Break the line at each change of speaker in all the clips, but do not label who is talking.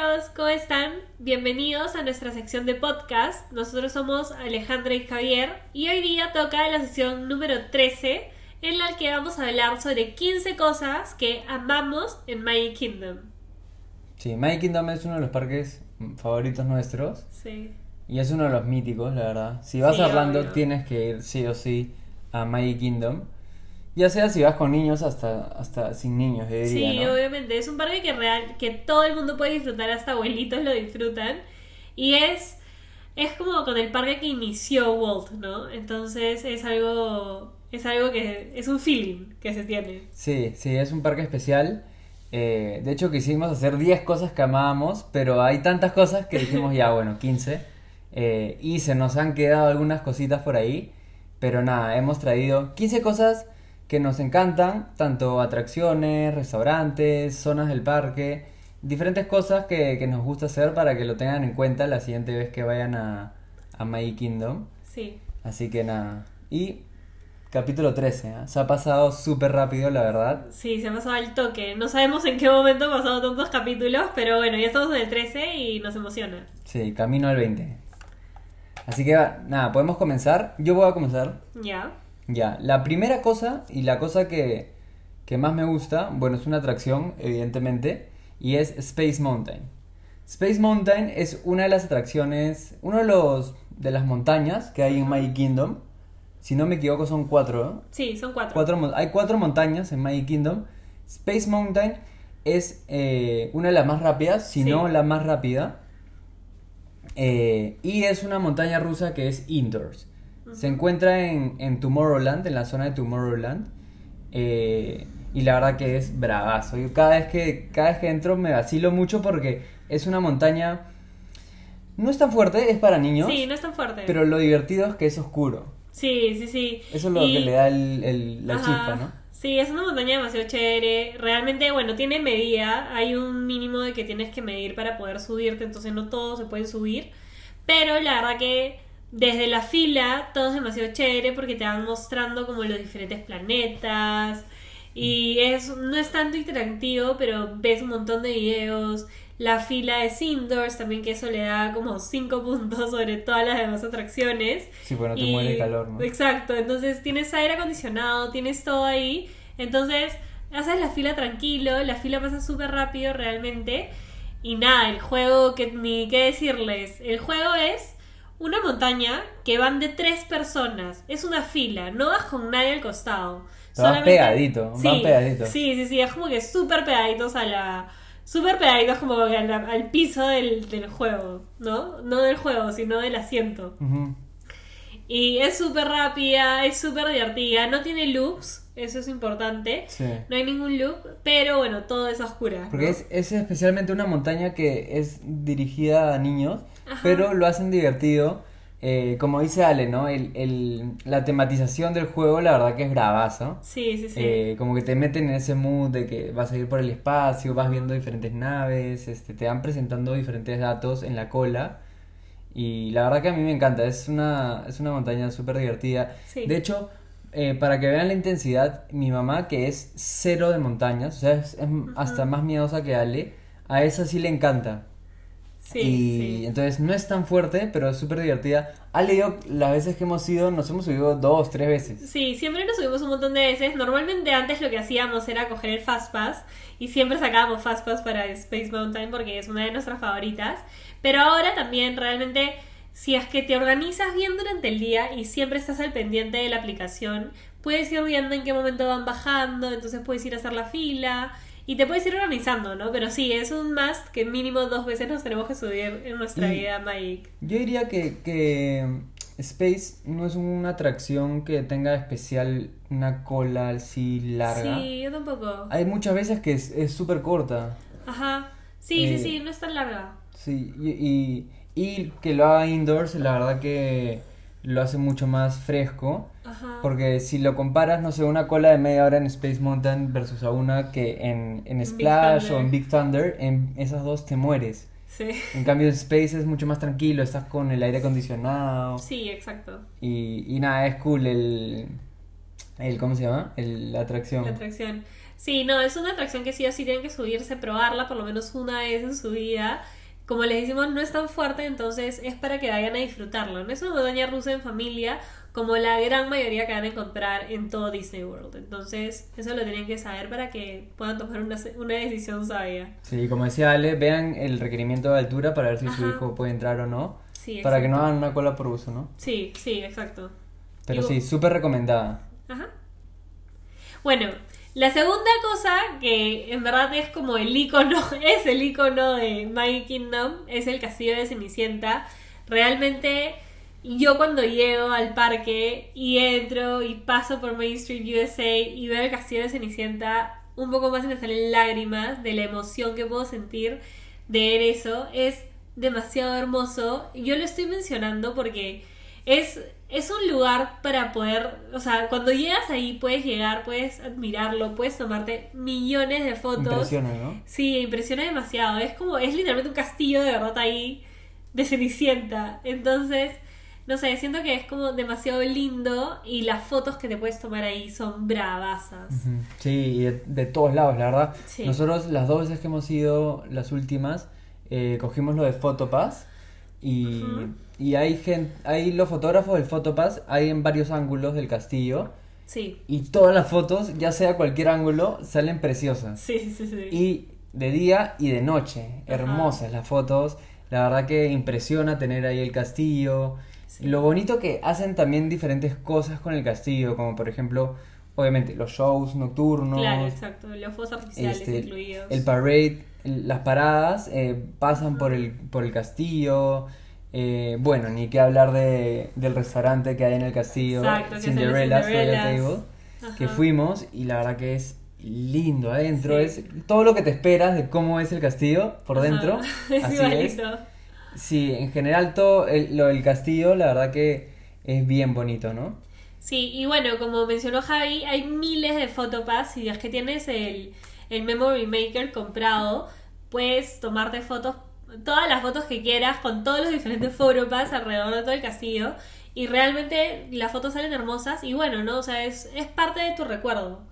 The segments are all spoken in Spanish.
Hola, ¿cómo están? Bienvenidos a nuestra sección de podcast. Nosotros somos Alejandra y Javier y hoy día toca la sesión número 13 en la que vamos a hablar sobre 15 cosas que amamos en Magic Kingdom.
Sí, Magic Kingdom es uno de los parques favoritos nuestros
Sí.
y es uno de los míticos, la verdad. Si vas
Sí,
a Orlando
obvio.
tienes que ir sí o sí a Magic Kingdom. Ya sea si vas con niños hasta, hasta sin niños, yo diría,
Sí,
¿no?
obviamente. Es un parque que real, que todo el mundo puede disfrutar, hasta abuelitos lo disfrutan. Y es, es como con el parque que inició Walt, ¿no? Entonces es algo, es algo que es un feeling que se tiene.
Sí, sí, es un parque especial. Eh, de hecho, quisimos hacer 10 cosas que amábamos, pero hay tantas cosas que dijimos ya, bueno, 15. Eh, y se nos han quedado algunas cositas por ahí. Pero nada, hemos traído 15 cosas que nos encantan, tanto atracciones, restaurantes, zonas del parque, diferentes cosas que, que nos gusta hacer para que lo tengan en cuenta la siguiente vez que vayan a, a Magic Kingdom.
Sí.
Así que nada. Y capítulo 13, ¿eh? se ha pasado súper rápido, la verdad.
Sí, se ha pasado al toque. No sabemos en qué momento han pasado tantos capítulos, pero bueno, ya estamos en el 13 y nos emociona.
Sí, camino al 20. Así que nada, podemos comenzar. Yo voy a comenzar.
Ya.
Ya, la primera cosa y la cosa que, que más me gusta, bueno, es una atracción, evidentemente, y es Space Mountain. Space Mountain es una de las atracciones, uno de los de las montañas que hay en Magic Kingdom. Si no me equivoco, son cuatro, ¿no?
Sí, son cuatro.
Cuatro hay cuatro montañas en Magic Kingdom. Space Mountain es eh, una de las más rápidas, si
Sí.
no la más rápida. Eh, y es una montaña rusa que es indoors. Se encuentra en, en Tomorrowland, en la zona de Tomorrowland. Eh, y la verdad que es bravazo. Yo cada vez que, cada vez que entro me vacilo mucho porque es una montaña... No es tan fuerte, es para niños.
Sí, no es tan fuerte.
Pero lo divertido es que es oscuro.
Sí, sí, sí.
Eso es lo
Y-
que le da el- el- la
Ajá.
chispa, ¿no?
Sí, es una montaña demasiado chévere. Realmente, bueno, tiene medida. Hay un mínimo de que tienes que medir para poder subirte, entonces no todos se pueden subir. Pero la verdad que desde la fila todo es demasiado chévere porque te van mostrando como los diferentes planetas. Y es, no es tanto interactivo, pero ves un montón de videos. La fila es indoors también, que eso le da como 5 puntos sobre todas las demás atracciones.
Sí, bueno, te
Y-
muere de calor, ¿no?
Exacto, entonces tienes aire acondicionado, tienes todo ahí, entonces haces la fila tranquilo, la fila pasa súper rápido realmente y nada, el juego que ni qué decirles, el juego es una montaña que van de tres personas, es una fila, no vas con nadie al costado.
Van pegadito, van pegaditos.
Sí, sí, sí, es como que súper pegaditos a la... Súper pegaditos como que al, al piso del, del juego, ¿no? No del juego, sino del asiento. Y es súper rápida, es súper divertida, no tiene loops, eso es importante.
Sí.
No hay ningún loop, pero bueno, todo es oscura. ¿no?
Porque es, es especialmente una montaña que es dirigida a niños,
Ajá.
pero lo hacen divertido. Eh, como dice Ale, ¿no? El, el- la tematización del juego, la verdad que es bravazo.
Sí, sí, sí.
Eh, como que te meten en ese mood de que vas a ir por el espacio, vas viendo diferentes naves, este, te van presentando diferentes datos en la cola. Y la verdad que a mí me encanta, es una, es una montaña súper divertida.
Sí.
De hecho, eh, para que vean la intensidad, mi mamá, que es cero de montañas, o sea, es, es hasta más miedosa que Ale, a esa sí le encanta.
Sí,
y
sí.
entonces no es tan fuerte, pero es súper divertida. Ale y yo, las veces que hemos ido, nos hemos subido dos, tres veces.
Sí, siempre nos subimos un montón de veces. Normalmente antes lo que hacíamos era coger el Fastpass y siempre sacábamos Fastpass para Space Mountain porque es una de nuestras favoritas. Pero ahora también realmente, si es que te organizas bien durante el día y siempre estás al pendiente de la aplicación, puedes ir viendo en qué momento van bajando, entonces puedes ir a hacer la fila y te puedes ir organizando, ¿no? Pero sí, es un must que mínimo dos veces nos tenemos que subir en nuestra
Y-
vida Magic.
Yo diría que, que Space no es una atracción que tenga especial una cola así larga.
Sí, yo tampoco.
Hay muchas veces que es es súper corta.
Ajá. Sí,
Eh,
sí, sí, no es tan larga.
Sí, y, y, y que lo haga indoors, la verdad que lo hace mucho más fresco.
Ajá.
Porque si lo comparas, no sé, una cola de media hora en Space Mountain versus a una que en, en Splash o en Big Thunder, en esas dos te mueres.
Sí.
En cambio, en Space es mucho más tranquilo, estás con el aire acondicionado.
Sí, exacto.
Y, y nada, es cool el, el ¿cómo se llama? El, la atracción.
La atracción. Sí, no, es una atracción que sí o sí tienen que subirse, probarla por lo menos una vez en su vida. Como les decimos, no es tan fuerte, entonces es para que vayan a disfrutarlo. No es una montaña rusa en familia como la gran mayoría que van a encontrar en todo Disney World. Entonces, eso lo tienen que saber para que puedan tomar una, una decisión sabia.
Sí, como decía Ale, vean el requerimiento de altura para ver si su hijo puede entrar o no.
Sí,
para que no hagan una cola por uso, ¿no?
Sí, sí, exacto.
Pero
Y-
sí, súper recomendada.
Ajá. Bueno, la segunda cosa que en verdad es como el icono, es el icono de My Kingdom, es el castillo de Cenicienta. Realmente yo cuando llego al parque y entro y paso por Main Street USA y veo el castillo de Cenicienta, un poco más me salen lágrimas de la emoción que puedo sentir de ver eso. Es demasiado hermoso. Yo lo estoy mencionando porque es, es un lugar para poder, o sea, cuando llegas ahí puedes llegar, puedes admirarlo, puedes tomarte millones de fotos.
Impresiona, ¿no?
Sí, impresiona demasiado. Es como, es literalmente un castillo de verdad ahí de Cenicienta. Entonces, no sé, siento que es como demasiado lindo y las fotos que te puedes tomar ahí son bravasas.
Sí, y de, de todos lados, la verdad.
Sí.
Nosotros las dos veces que hemos ido, las últimas, eh, cogimos lo de Photopass y. y hay gente, hay los fotógrafos del Photopass, hay en varios ángulos del castillo
Sí,
y todas las fotos, ya sea cualquier ángulo, salen preciosas.
sí, sí, sí.
Y de día y de noche,
Ajá.
hermosas las fotos. La verdad que impresiona tener ahí el castillo.
Sí.
Lo bonito que hacen también diferentes cosas con el castillo, como por ejemplo, obviamente los shows nocturnos,
Claro, exacto. Los fuegos artificiales
este,
incluidos.
el parade, las paradas eh, pasan por el, por el castillo. Eh, bueno, ni que hablar de, del restaurante que hay en el castillo,
Exacto, que es.
Table, que fuimos y la verdad que es lindo adentro,
Sí.
es todo lo que te esperas de cómo es el castillo por
Ajá.
dentro,
es
así es.
igualito.
Sí, en general todo el- lo del castillo, la verdad que es bien bonito, ¿no?
Sí, y bueno, como mencionó Javi, hay miles de Photopass. Si es que tienes el, el Memory Maker comprado, puedes tomarte fotos, todas las fotos que quieras, con todos los diferentes Photopass alrededor de todo el castillo. Y realmente las fotos salen hermosas. Y bueno, ¿no? O sea, es, es parte de tu recuerdo.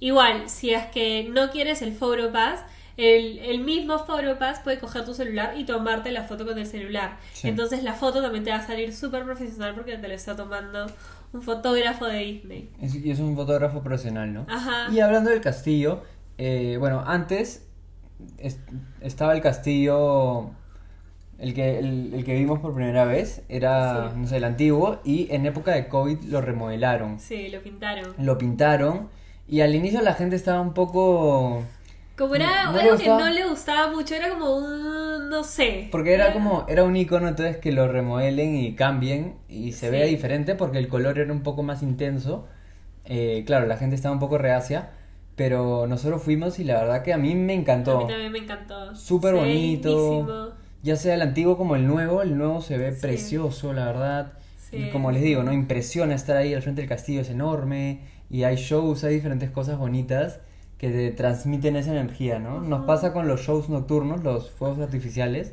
Igual, si es que no quieres el Photopass, el, el mismo Photopass puede coger tu celular y tomarte la foto con el celular.
Sí.
Entonces la foto también te va a salir súper profesional porque te lo está tomando un fotógrafo de Disney.
Es, y es un fotógrafo profesional, ¿no?
Ajá.
Y hablando del castillo, eh, bueno, antes es- estaba el castillo, el que, el, el que vimos por primera vez, era,
Sí.
no sé, el antiguo, y en época de COVID lo remodelaron,
Sí, lo pintaron.
lo pintaron, y al inicio la gente estaba un poco...
Como era
No
algo que no le gustaba mucho, era como un. no sé.
Porque era como, era un icono, entonces que lo remodelen y cambien y se
Sí.
vea diferente porque el color era un poco más intenso. Eh, claro, la gente estaba un poco reacia, pero nosotros fuimos y la verdad que a mí me
A
encantó.
mí también me encantó.
Súper bonito. Ya sea el antiguo como el nuevo, el nuevo se ve
Sí.
precioso, la verdad.
Sí.
Y como les digo, ¿no? Impresiona estar ahí al frente del castillo, es enorme. Y hay shows, hay diferentes cosas bonitas que te transmiten esa energía, ¿no? Nos
Ujú.
pasa con los shows nocturnos, los fuegos artificiales,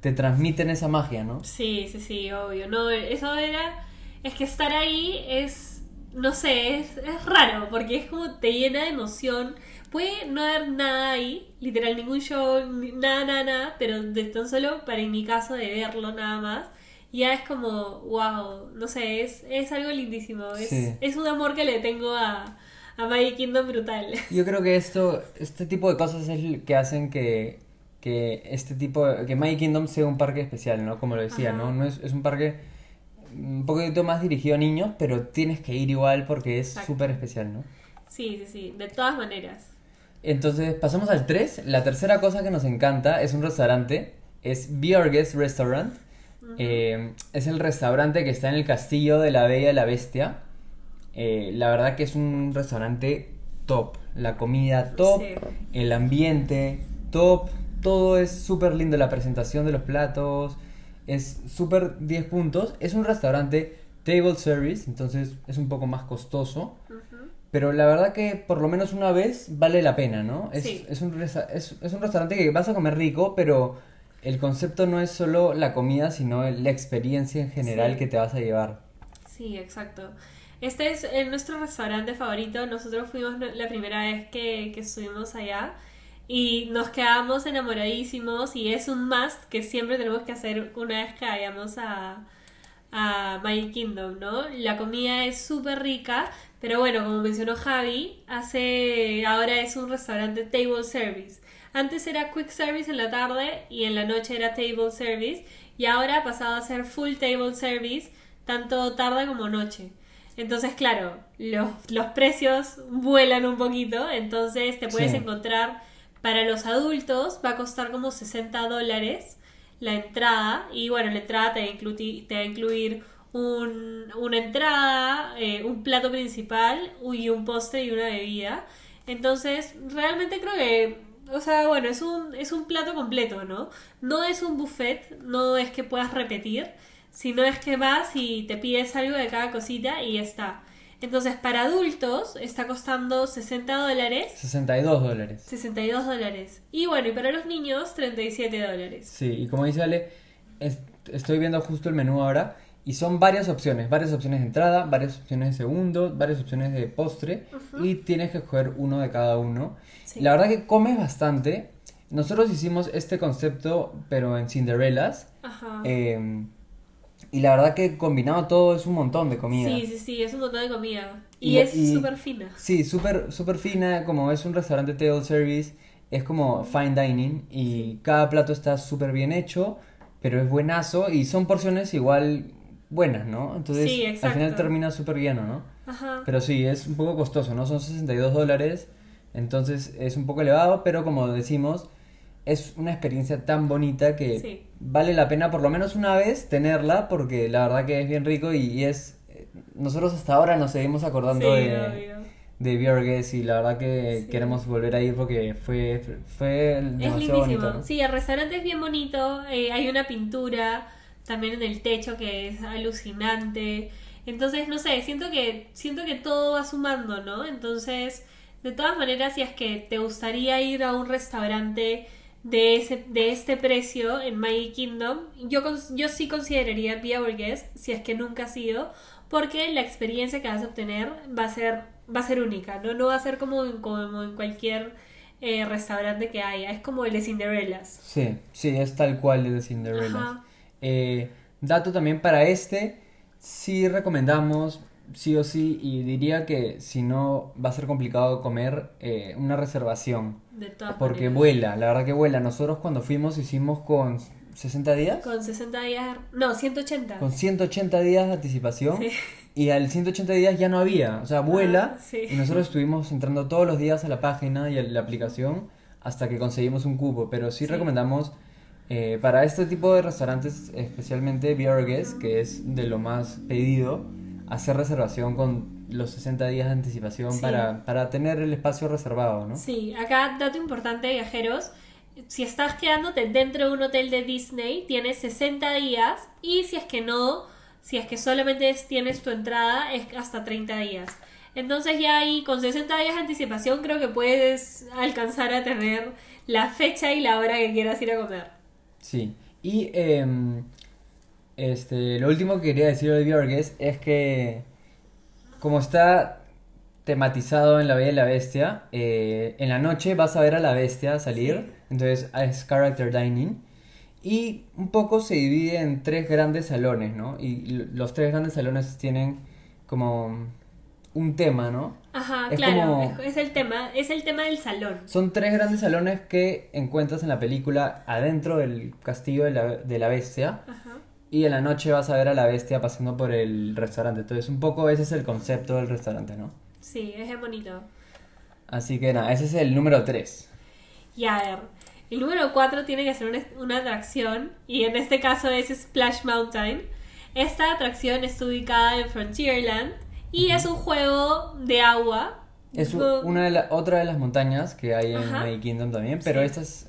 te transmiten esa magia, ¿no?
Sí, sí, sí, obvio. No, eso era. Es que estar ahí es. No sé, es, es raro porque es como te llena de emoción. Puede no haber nada ahí, literal, ningún show, nada, nada, nada, pero de tan solo para en mi caso de verlo nada más, ya es como, wow, no sé, es, es algo lindísimo. Es,
Sí.
es un amor que le tengo a, a Magic Kingdom brutal.
Yo creo que esto, este tipo de cosas es lo que hacen que, que este tipo, que Magic Kingdom sea un parque especial, ¿no? Como lo decía,
Ajá.
¿no? no es, es un parque un poquito más dirigido a niños, pero tienes que ir igual porque es súper especial, ¿no?
Sí, sí, sí, de todas maneras.
Entonces, pasamos al 3. La tercera cosa que nos encanta es un restaurante. Es Be Our Guest Restaurant. Eh, es el restaurante que está en el castillo de la Bella y la Bestia. Eh, la verdad que es un restaurante top. La comida top,
Sí.
el ambiente top. Todo es súper lindo. La presentación de los platos es súper 10 puntos. Es un restaurante table service, entonces es un poco más costoso. Pero la verdad que por lo menos una vez vale la pena, ¿no? Es,
Sí.
es, un, es, es un restaurante que vas a comer rico, pero el concepto no es solo la comida, sino la experiencia en general
Sí.
que te vas a llevar.
Sí, exacto. Este es eh, nuestro restaurante favorito. Nosotros fuimos la primera vez que, que estuvimos allá y nos quedamos enamoradísimos y es un must que siempre tenemos que hacer una vez que vayamos a, a Magic Kingdom, ¿no? La comida es súper rica, pero bueno, como mencionó Javi, hace ahora es un restaurante table service. Antes era quick service en la tarde y en la noche era table service y ahora ha pasado a ser full table service tanto tarde como noche. Entonces, claro, los, los precios vuelan un poquito, entonces te puedes
Sí.
encontrar para los adultos va a costar como 60 dólares la entrada y bueno, la entrada te va a incluir, te va a incluir un- una entrada, eh, un plato principal y un postre y una bebida. Entonces, realmente creo que, o sea, bueno, es un, es un plato completo, ¿no? No es un buffet, no es que puedas repetir, sino es que vas y te pides algo de cada cosita y ya está. Entonces, para adultos está costando 60 dólares
62 dólares.
62 dólares. Y bueno, y para los niños, 37 dólares.
Sí, y como dice Ale, es- estoy viendo justo el menú ahora y son varias opciones, varias opciones de entrada, varias opciones de segundo, varias opciones de postre y tienes que escoger uno de cada uno.
Sí.
La verdad que comes bastante. Nosotros hicimos este concepto pero en Cinderellas
Ajá.
eh, y la verdad que combinado todo es un montón de comida.
Sí, sí, sí, es un montón de comida. Y,
Y-
es súper fina.
Sí, súper súper fina, como es un restaurante table service, es como fine dining y cada plato está súper bien hecho, pero es buenazo y son porciones igual buenas, ¿no? Entonces
Sí,
al final termina súper lleno, ¿no?
Ajá.
Pero sí, es un poco costoso, ¿no? Son 62 dólares, entonces es un poco elevado, pero como decimos, es una experiencia tan bonita que
Sí.
vale la pena por lo menos una vez tenerla, porque la verdad que es bien rico y, y es... Nosotros hasta ahora nos seguimos acordando
Sí,
de,
obvio.
de Guest y la verdad que
Sí.
queremos volver a ir porque fue, fue
Es lindísimo.
bonito, ¿no?
Sí, el restaurante es bien bonito. eh, hay una pintura también en el techo que es alucinante. Entonces, no sé, siento que, siento que todo va sumando, ¿no? Entonces, de todas maneras, si es que te gustaría ir a un restaurante de ese, de este precio en Magic Kingdom, yo, yo sí consideraría Be Our Guest, si es que nunca has ido, porque la experiencia que vas a obtener va a ser, va a ser única, ¿no? No va a ser como en, como en cualquier eh, restaurante que haya, es como el de Cinderellas.
Sí, sí, es tal cual el de Cinderella.
Ajá.
Eh, dato también para este, sí recomendamos, sí o sí, y diría que si no va a ser complicado comer, eh, una reservación.
De todas
Porque
maneras.
vuela, la verdad que vuela. Nosotros cuando fuimos hicimos con 60 días,
Con 60 días, no, 180.
con 180 días de anticipación.
Sí.
Y al 180 días ya no había, o sea, vuela.
Ah, sí.
Y nosotros estuvimos entrando todos los días a la página y a la aplicación hasta que conseguimos un cupo. Pero sí,
Sí.
recomendamos eh, para este tipo de restaurantes, especialmente Be Our Guest, que es de lo más pedido, hacer reservación con los 60 días de anticipación
Sí.
para, para tener el espacio reservado, ¿no?
Sí, acá dato importante, viajeros. Si estás quedándote dentro de un hotel de Disney, tienes 60 días. Y si es que no, si es que solamente es- tienes tu entrada, es hasta 30 días. Entonces ya ahí con 60 días de anticipación creo que puedes alcanzar a tener la fecha y la hora que quieras ir a comer.
Sí, y em, este, lo último que quería decir de Guest es que como está tematizado en La Bella y la Bestia, eh, en la noche vas a ver a la bestia salir,
Sí.
entonces es character dining, y un poco se divide en tres grandes salones, ¿no? Y los tres grandes salones tienen como un tema, ¿no?
Ajá,
Es
claro,
como-
es el tema, es el tema del salón.
Son tres grandes salones que encuentras en la película adentro del castillo de la, de la bestia.
Ajá.
Y en la noche vas a ver a la bestia pasando por el restaurante. Entonces, un poco ese es el concepto del restaurante, ¿no?
Sí, es bonito.
Así que nada, ese es el número 3.
Y a ver, el número 4 tiene que ser una, una atracción, y en este caso es Splash Mountain. Esta atracción está ubicada en Frontierland y es un juego de agua.
Es una de la, otra de las montañas que hay en. Magic Kingdom también, pero
Sí.
esta es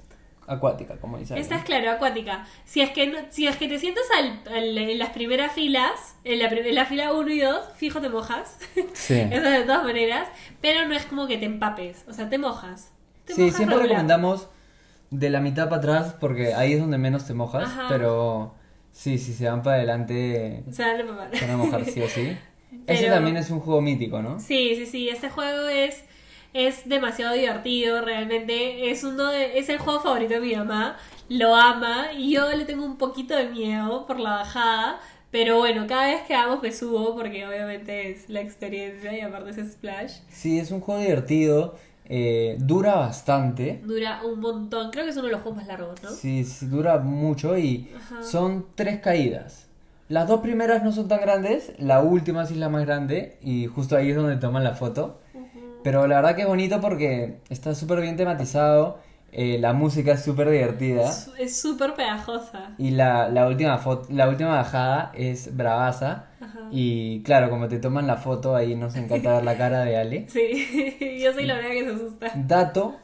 acuática, como dice.
Esta es claro, acuática. Si es que, no- si es que te sientas al- al- en las primeras filas, en la, en la fila 1 y 2, fijo te mojas.
Sí.
Eso de todas maneras. Pero no es como que te empapes, o sea, te mojas. Te
Sí,
mojas
siempre
regular.
recomendamos de la mitad para atrás porque ahí es donde menos te mojas,
Ajá.
pero sí, si se van para adelante se van a mojar sí o sí. Ese
Pero-
también es un juego mítico, ¿no?
Sí, sí, sí, este juego es, es demasiado divertido, realmente es uno de, es el juego favorito de mi mamá, lo ama y yo le tengo un poquito de miedo por la bajada, pero bueno, cada vez que vamos me subo porque obviamente es la experiencia y aparte es Splash.
Sí, es un juego divertido, eh, dura bastante.
Dura un montón, creo que es uno de los juegos más largos, ¿no?
Sí, sí, dura mucho y
Ajá.
son tres caídas. Las dos primeras no son tan grandes, la última sí es la más grande y justo ahí es donde toman la foto. Pero la verdad que es bonito porque está súper bien tematizado, eh, la música es súper divertida
Es- súper pegajosa.
y la, la última foto, la última bajada es bravaza.
Ajá.
Y claro, como te toman la foto ahí nos encanta ver la cara de Ale.
Sí, yo soy la única que se asusta.
Dato,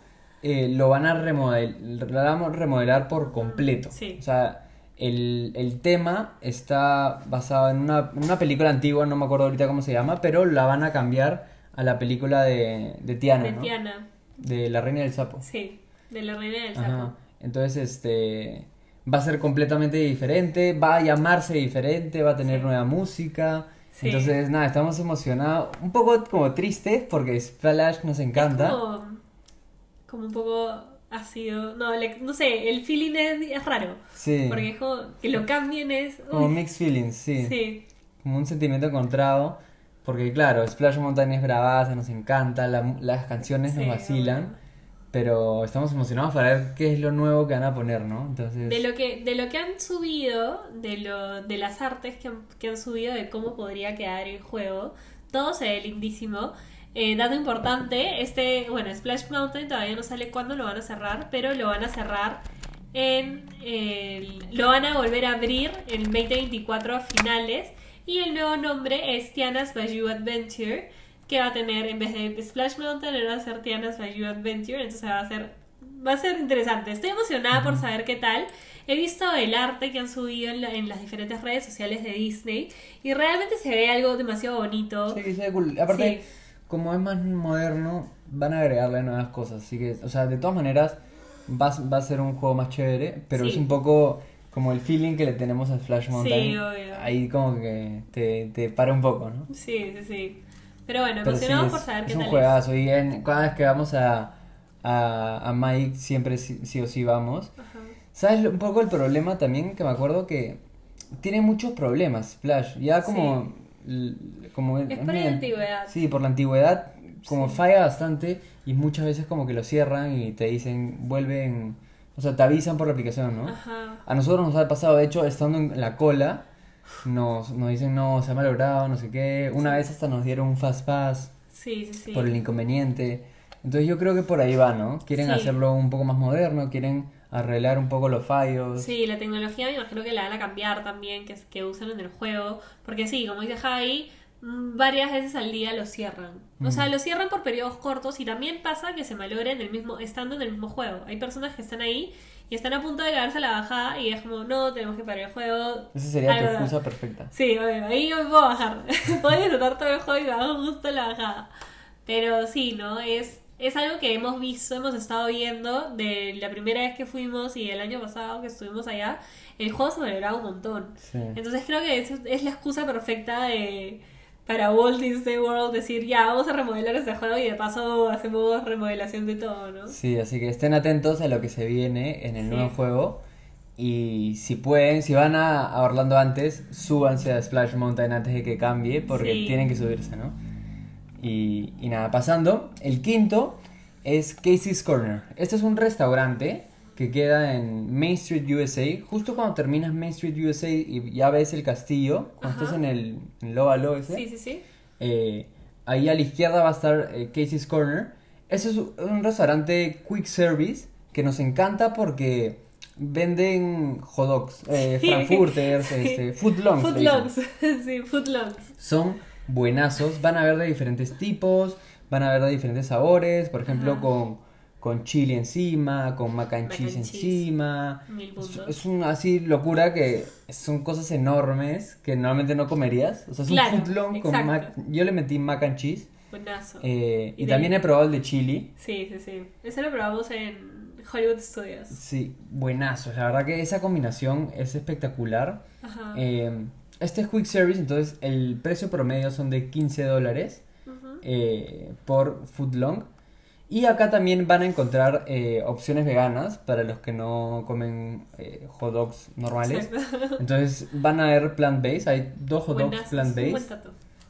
eh, lo van a remodel- lo van a remodelar por completo.
Sí.
O sea, el, el tema está basado en una, en una película antigua, no me acuerdo ahorita cómo se llama, pero la van a cambiar a la película de, de Tiana,
De
¿no?
Tiana,
De La Reina del Sapo.
sí, de la reina del
Ajá.
sapo.
Entonces, este va a ser completamente diferente, va a llamarse diferente, va a tener
Sí.
nueva música.
Sí.
Entonces, nada, estamos emocionados, un poco como tristes porque Splash nos encanta.
Como, como un poco ácido. No, le- no sé, el feeling es, es raro.
Sí.
Porque es como que lo cambien es.
Como
uy,
mixed feelings, sí.
sí.
Como un sentimiento encontrado. Porque claro, Splash Mountain es bravaza, nos encanta, la- las canciones nos vacilan. Pero estamos emocionados para ver qué es lo nuevo que van a poner, ¿no? Entonces...
De lo que, de lo que han subido, de lo, de las artes que han, que han subido, de cómo podría quedar el juego, todo se ve lindísimo. Eh, dato importante, este, bueno, Splash Mountain todavía no sale cuándo lo van a cerrar, pero lo van a cerrar en el- lo van a volver a abrir en 2024 a finales y el nuevo nombre es Tiana's Bayou Adventure que va a tener en vez de Splash Mountain va a ser Tiana's Bayou Adventure entonces va a ser va a ser interesante estoy emocionada por saber qué tal he visto el arte que han subido en, la- en las diferentes redes sociales de Disney y realmente se ve algo demasiado bonito
Sí, se ve cool. Aparte,
Sí.
como es más moderno, van a agregarle nuevas cosas. Así que, o sea, de todas maneras, va, a- va a ser un juego más chévere, pero
Sí.
es un poco como el feeling que le tenemos a Splash Mountain.
Sí, obvio.
Ahí como que te, te para un poco, ¿no?
sí sí sí pero bueno
sí,
emocionados
es,
por saber
es
qué
un
tal
juegazo. Y en, cada vez que vamos a, a, a Mike, siempre sí, sí o sí vamos.
es Ajá.
¿Sabes un poco el problema también? Que me acuerdo que tiene muchos problemas, Splash. Ya como... l- como
Es por la antigüedad.
Sí, por la antigüedad, como
Sí.
falla bastante y muchas veces como que lo cierran y te dicen, vuelven... O sea, te avisan por la aplicación, ¿no?
Ajá.
A nosotros nos ha pasado, de hecho, estando en la cola, nos, nos dicen, no, se ha malogrado, no sé qué. Una
Sí.
vez hasta nos dieron un fast pass
Sí, sí, sí.
por el inconveniente. Entonces yo creo que por ahí va, ¿no? Quieren
Sí.
hacerlo un poco más moderno, quieren arreglar un poco los fallos.
Sí, la tecnología me imagino que la van a cambiar también, que, que usan en el juego. Porque sí, como dice Javi, varias veces al día lo cierran. O sea, lo cierran por periodos cortos y también pasa que se malogre en el mismo, estando en el mismo juego. Hay personas que están ahí y están a punto de caerse a la bajada y es como, no, tenemos que parar el juego.
Esa sería tu
Algo da.
excusa perfecta.
Sí, obvio, ahí yo me puedo bajar. puedo disfrutar todo el juego y bajo justo la bajada. Pero sí, ¿no? Es, es algo que hemos visto, hemos estado viendo de la primera vez que fuimos y el año pasado que estuvimos allá. El juego se valoraba un montón.
Sí.
Entonces creo que es, es la excusa perfecta de para Walt Disney World decir ya vamos a remodelar este juego y de paso hacemos remodelación de todo, ¿no?
Sí, así que estén atentos a lo que se viene en el
Sí.
nuevo juego. Y si pueden, si van a, a Orlando antes, súbanse a Splash Mountain antes de que cambie, porque
Sí.
tienen que subirse, ¿no? Y, y nada, pasando, el quinto es Casey's Corner. Este es un restaurante que queda en Main Street, USA. Justo cuando terminas Main Street, USA y ya ves el castillo, cuando
Ajá.
estás en el, en óvalo ese.
Sí, sí, sí.
Eh, ahí a la izquierda va a estar eh, Casey's Corner. Ese es un restaurante quick service que nos encanta porque venden hot dogs, eh,
Sí.
frankfurters,
Sí.
este, footlongs.
Footlongs. sí, footlongs.
Son buenazos, van a ver de diferentes tipos, van a ver de diferentes sabores, por ejemplo
Ajá.
con, con chile encima, con mac and
Mac
cheese
and cheese.
encima.
Mil
Es,
puntos.
es un así locura que son cosas enormes que normalmente no comerías. O sea, es
Claro,
un footlong con mac. Yo le metí mac and cheese.
Buenazo.
eh, y también he probado el de chili.
Sí, sí, sí. Ese lo probamos en Hollywood Studios.
Sí, buenazo. La verdad que esa combinación es espectacular.
Ajá.
Eh, este es Quick Service, entonces el precio promedio son de 15 dólares
Ujú.
eh, por footlong. Y acá también van a encontrar eh, opciones veganas para los que no comen eh, hot dogs normales.
Exacto.
Entonces van a haber plant-based, hay dos hot dogs plant-based.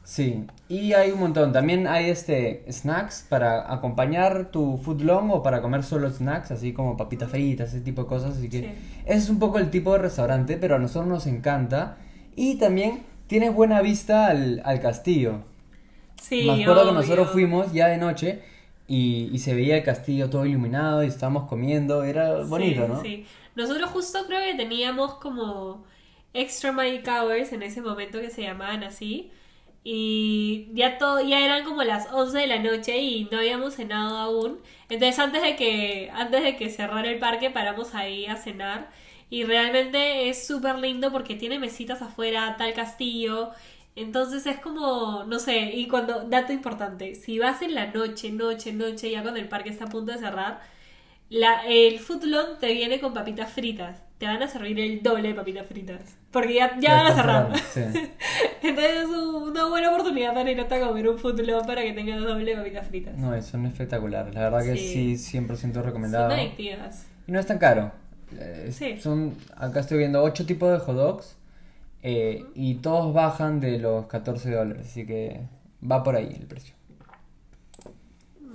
Sí, y hay un montón. También hay este snacks para acompañar tu footlong o para comer solo snacks, así como papitas fritas, ese tipo de cosas. Así que
Sí.
ese es un poco el tipo de restaurante, pero a nosotros nos encanta. Y también tienes buena vista al, al castillo.
Sí,
Me acuerdo que
obvio.
nosotros fuimos ya de noche y, y se veía el castillo todo iluminado y estábamos comiendo. Era bonito,
Sí,
¿no?
Sí. Nosotros justo creo que teníamos como extra magic hours en ese momento que se llamaban así. Y ya todo, ya eran como las 11 de la noche y no habíamos cenado aún. Entonces antes de que, antes de que cerrara el parque paramos ahí a cenar. Y realmente es súper lindo porque tiene mesitas afuera, tal castillo. Entonces es como, no sé, y cuando, dato importante, si vas en la noche, noche, noche, ya cuando el parque está a punto de cerrar, la, el footlong te viene con papitas fritas. Te van a servir el doble de papitas fritas. Porque ya, ya van a cerrar.
sí.
Entonces es un- una buena oportunidad para ir a comer un footlong para que tengas doble de papitas fritas.
No, son espectaculares. La verdad que
Sí.
sí, 100%
Son
recomendado.
adictivas.
Y no es tan caro. Eh,
Sí.
Son, acá estoy viendo 8 tipos de hot dogs eh, y todos bajan de los 14 dólares, así que va por ahí el precio.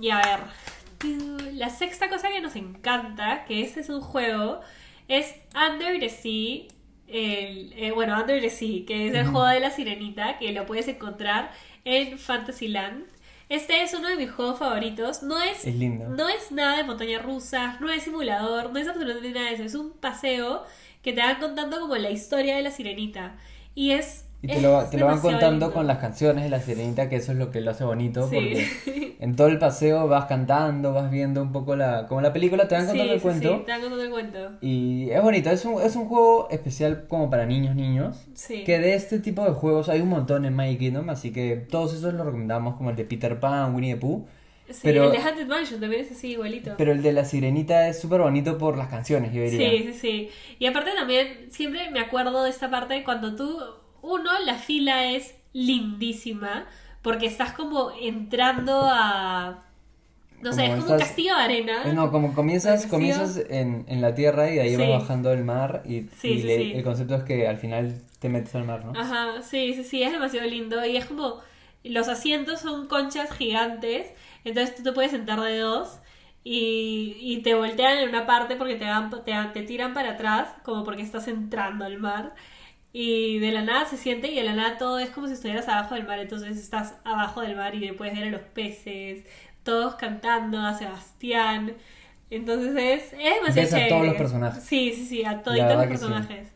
Y a ver, la sexta cosa que nos encanta, que este es un juego, es Under the Sea. El, eh, bueno, Under the Sea, que es el juego de la sirenita, que lo puedes encontrar en Fantasyland. Este es uno de mis juegos favoritos. No es,
Es lindo.
no es nada de montaña rusa, no es simulador, no es absolutamente nada de eso. Es un paseo que te van contando como la historia de la sirenita. Y es.
Y te lo, te lo van contando
lindo.
con las canciones de la sirenita, que eso es lo que lo hace bonito,
Sí.
porque en todo el paseo vas cantando, vas viendo un poco la, como la película, te van contando
Sí,
el
sí,
cuento.
sí, te van contando el cuento.
Y es bonito, es un, es un juego especial como para niños, niños.
Sí.
Que de este tipo de juegos hay un montón en Magic Kingdom, así que todos esos los recomendamos, como el de Peter Pan, Winnie the Pooh.
Sí,
Pero-
el de Haunted Mansion también es así igualito.
Pero el de la sirenita es súper bonito por las canciones, yo diría.
Sí, sí, sí. Y aparte también, siempre me acuerdo de esta parte cuando tú, uno, la fila es lindísima, porque estás como entrando a... No sé,
Como
es como un
estás-
castillo de arena.
Eh, No, como comienzas, comienzas en, en la tierra y de ahí vas
Sí.
bajando el mar y,
Sí,
y
sí,
le- el concepto es que al final te metes al mar, ¿no?
Ajá, sí, sí, sí, es demasiado lindo. Y es como, los asientos son conchas gigantes, entonces tú te puedes sentar de dos y, y te voltean en una parte porque te, van, te, te tiran para atrás, como porque estás entrando al mar. Y de la nada se siente y de la nada todo es como si estuvieras abajo del mar, entonces estás abajo del mar y puedes ver a los peces, todos cantando, a Sebastián. Entonces es, es demasiado
Ves a todos los personajes.
Sí, sí, sí, a
La
toditos los
sí.
personajes.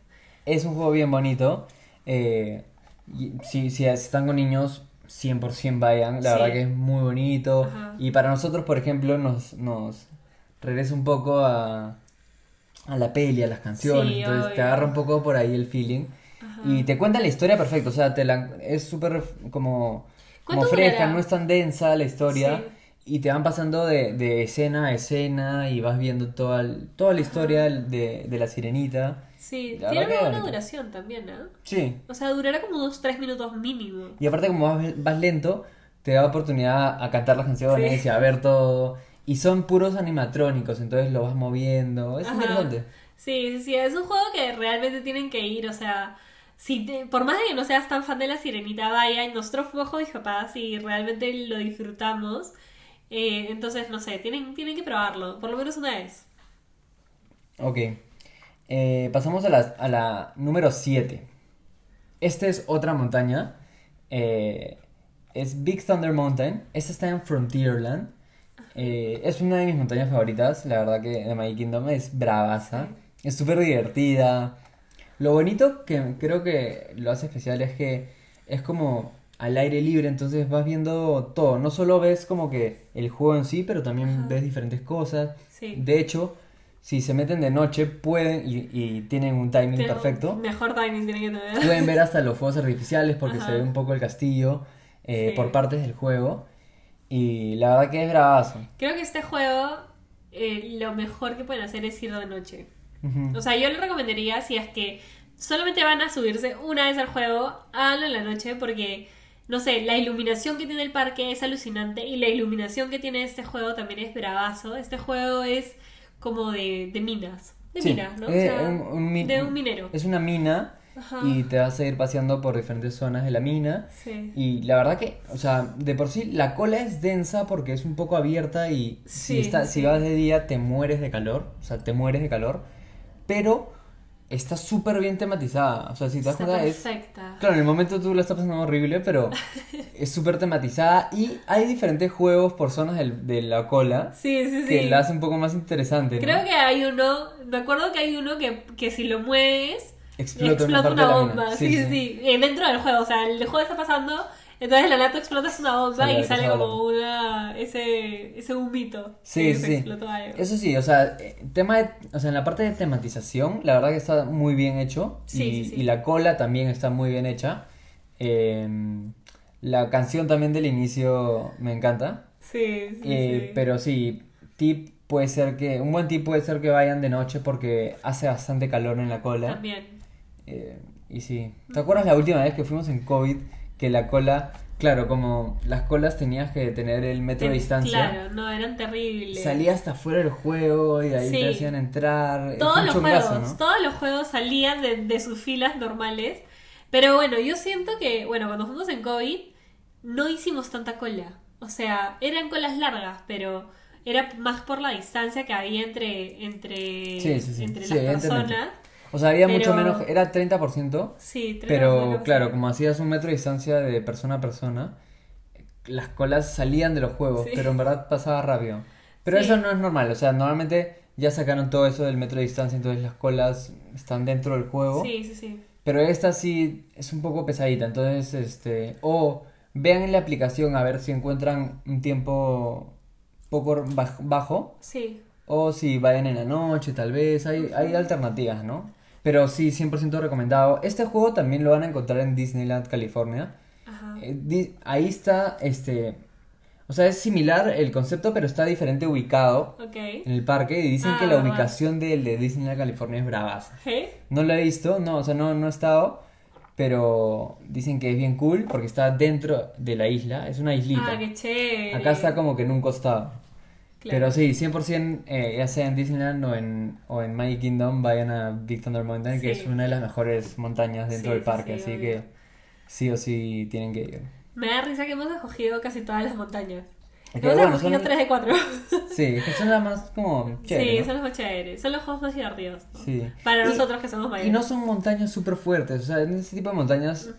Es un juego bien bonito. eh, si, si están con niños, 100% vayan. La
Sí.
verdad que es muy bonito.
Ajá.
Y para nosotros, por ejemplo, nos, nos regresa un poco a, a la peli, a las canciones.
Sí,
Entonces te agarra un poco por ahí el feeling.
Ajá.
Y te cuenta la historia perfecto. O sea, te la, es súper como, como
¿Cuánto
fresca,
durará?
no es tan densa la historia.
Sí.
Y te van pasando de, de escena a escena y vas viendo toda, toda la historia de, de la sirenita.
Sí,
La
tiene una buena duración también, ¿no?
Sí.
O sea, durará como unos 3 minutos mínimo.
Y aparte como vas, vas lento, te da oportunidad a cantar las canciones
Sí.
y a ver todo. Y son puros animatrónicos, entonces lo vas moviendo. Es
Ajá.
interesante.
Sí, sí, sí, es un juego que realmente tienen que ir, o sea, si te- por más de que no seas tan fan de la sirenita, vaya, y nosotros fuimos papás y realmente lo disfrutamos. Eh, entonces, no sé, tienen, tienen que probarlo, por lo menos una vez.
Ok. Eh, pasamos a la, a la número 7. Esta es otra montaña. Eh, es Big Thunder Mountain. Esta está en Frontierland. Eh, es una de mis montañas favoritas. La verdad que de My Kingdom es bravaza. Es súper divertida. Lo bonito que creo que lo hace especial es que es como al aire libre, entonces vas viendo todo. No solo ves como que el juego en sí, pero también
Ajá.
ves diferentes cosas.
Sí.
De hecho, si se meten de noche, pueden y, y tienen un timing
Tiene-
perfecto.
Mejor timing tienen que tener.
Pueden ver hasta los fuegos artificiales porque
Ajá.
se ve un poco el castillo eh,
Sí.
por partes del juego. Y la verdad que es bravazo.
Creo que este juego, eh, lo mejor que pueden hacer es ir de noche. O sea, yo le recomendaría si es que solamente van a subirse una vez al juego, háganlo en la noche porque, no sé, la iluminación que tiene el parque es alucinante y la iluminación que tiene este juego también es bravazo. Este juego es como de, de minas. De
Sí,
minas, ¿no? O
eh,
sea,
un-
de un minero.
Es una mina
Ajá.
y te vas a ir paseando por diferentes zonas de la mina.
Sí.
Y la verdad que, o sea, de por sí la cola es densa porque es un poco abierta y si,
Sí,
está,
sí.
si vas de día te mueres de calor, o sea, te mueres de calor, pero está súper bien tematizada, o sea, si te das
Está
cuenta es...
perfecta.
Claro, en el momento tú la estás pasando horrible, pero es súper tematizada y hay diferentes juegos por zonas del- de la cola
Sí, sí, sí.
que la hace un poco más interesante, ¿no?
Creo que hay uno, me acuerdo que hay uno que, que si lo mueves,
Explota una
explota una,
la
bomba.
mina.
Sí, sí, sí. Eh, Dentro del juego, o sea, el juego está pasando, entonces la lata explotas una bomba y sale como una. ese, ese humito.
Sí,
que
sí,
explotó algo.
Eso sí, o sea, eh, tema de, o sea, en la parte de tematización, la verdad que está muy bien hecho.
Sí,
y,
sí, sí.
y la cola también está muy bien hecha. Eh, la canción también del inicio me encanta.
Sí, sí,
Eh,
sí.
Pero sí, tip puede ser que, un buen tip puede ser que vayan de noche porque hace bastante calor en la cola.
También.
Eh, y sí, ¿te acuerdas la última vez que fuimos en COVID que la cola, claro, como las colas tenías que tener el metro de distancia?
Claro, no, eran terribles.
Salía hasta fuera del juego y ahí
Sí.
te hacían entrar.
Todos los juegos,
¿no?
todos los juegos salían de, de sus filas normales. Pero bueno, yo siento que, bueno, cuando fuimos en COVID, no hicimos tanta cola. O sea, eran colas largas, pero era más por la distancia que había entre, entre,
Sí, sí, sí.
entre
Sí,
las personas.
O sea, había mucho menos, era 30%,
Sí, tres
pero
personas,
claro, como hacías un metro de distancia de persona a persona, las colas salían de los juegos,
Sí.
pero en verdad pasaba rápido. Pero
Sí.
eso no es normal, o sea, normalmente ya sacaron todo eso del metro de distancia, entonces las colas están dentro del juego.
Sí, sí, sí.
Pero esta sí es un poco pesadita, entonces, este, o vean en la aplicación a ver si encuentran un tiempo poco baj- bajo,
Sí,
o si vayan en la noche, tal vez, hay, hay alternativas, ¿no? Pero sí, 100% recomendado. Este juego también lo van a encontrar en Disneyland, California.
ajá.
Eh, di- ahí está, este, o sea, es similar el concepto, pero está diferente ubicado
Ok.
en el parque y dicen
Ah,
que la ubicación del de Disneyland, California es bravaza.
¿Eh?
No lo he visto, no, o sea, no, no he estado, pero dicen que es bien cool porque está dentro de la isla, es una islita.
Ah, qué chévere.
Acá está como que en un costado.
Claro.
Pero sí, 100% eh, ya sea en Disneyland o en, o en Magic Kingdom, vayan a Big Thunder Mountain, que
Sí.
es una de las mejores montañas dentro
Sí,
del parque,
sí,
así
obvio.
que sí o sí tienen que ir.
Me da risa que hemos escogido casi todas las montañas.
Que,
hemos
bueno,
escogido
son-
3 de 4.
Sí, es que son las más como chéveres,
sí, son los más chéveres. Son los juegos más divertidos. ¿no?
Sí.
Para
Y-
nosotros que somos mayores.
Y no son montañas súper fuertes, o sea, en ese tipo de montañas,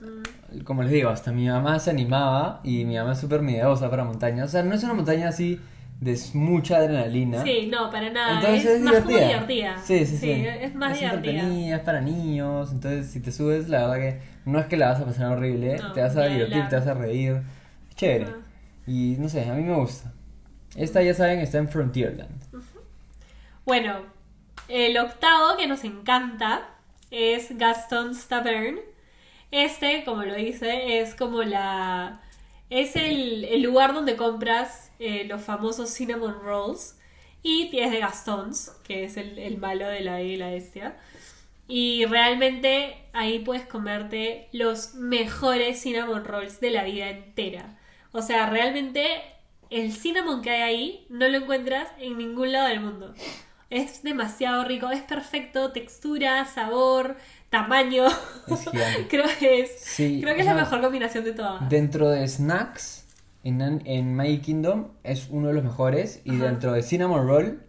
como les digo, hasta mi mamá se animaba y mi mamá es súper miedosa para montañas, o sea, no es una montaña así de mucha adrenalina.
Sí, no, para nada.
Entonces
es,
es,
más como
divertida.
divertida.
Sí, sí, sí.
es más
es
divertida.
es para niños. Entonces, si te subes, la verdad que no es que la vas a pasar horrible.
No,
te vas a divertir, te vas a reír. Es chévere. Y no sé, a mí me gusta. Esta, ya saben, está en Frontierland.
Bueno, el octavo que nos encanta es Gaston's Tavern. Este, como lo dice, es como la. Es el, el lugar donde compras eh, los famosos cinnamon rolls. Y es de Gaston's, que es el, el malo de la Bella y la Bestia. Y realmente ahí puedes comerte los mejores cinnamon rolls de la vida entera. O sea, realmente el cinnamon que hay ahí no lo encuentras en ningún lado del mundo. Es demasiado rico, es perfecto, textura, sabor, tamaño.
Es
creo que es,
Sí,
creo que es la mejor combinación de todas.
Dentro de snacks, en, en Magic Kingdom es uno de los mejores. Y
Ajá.
dentro de Cinnamon Roll,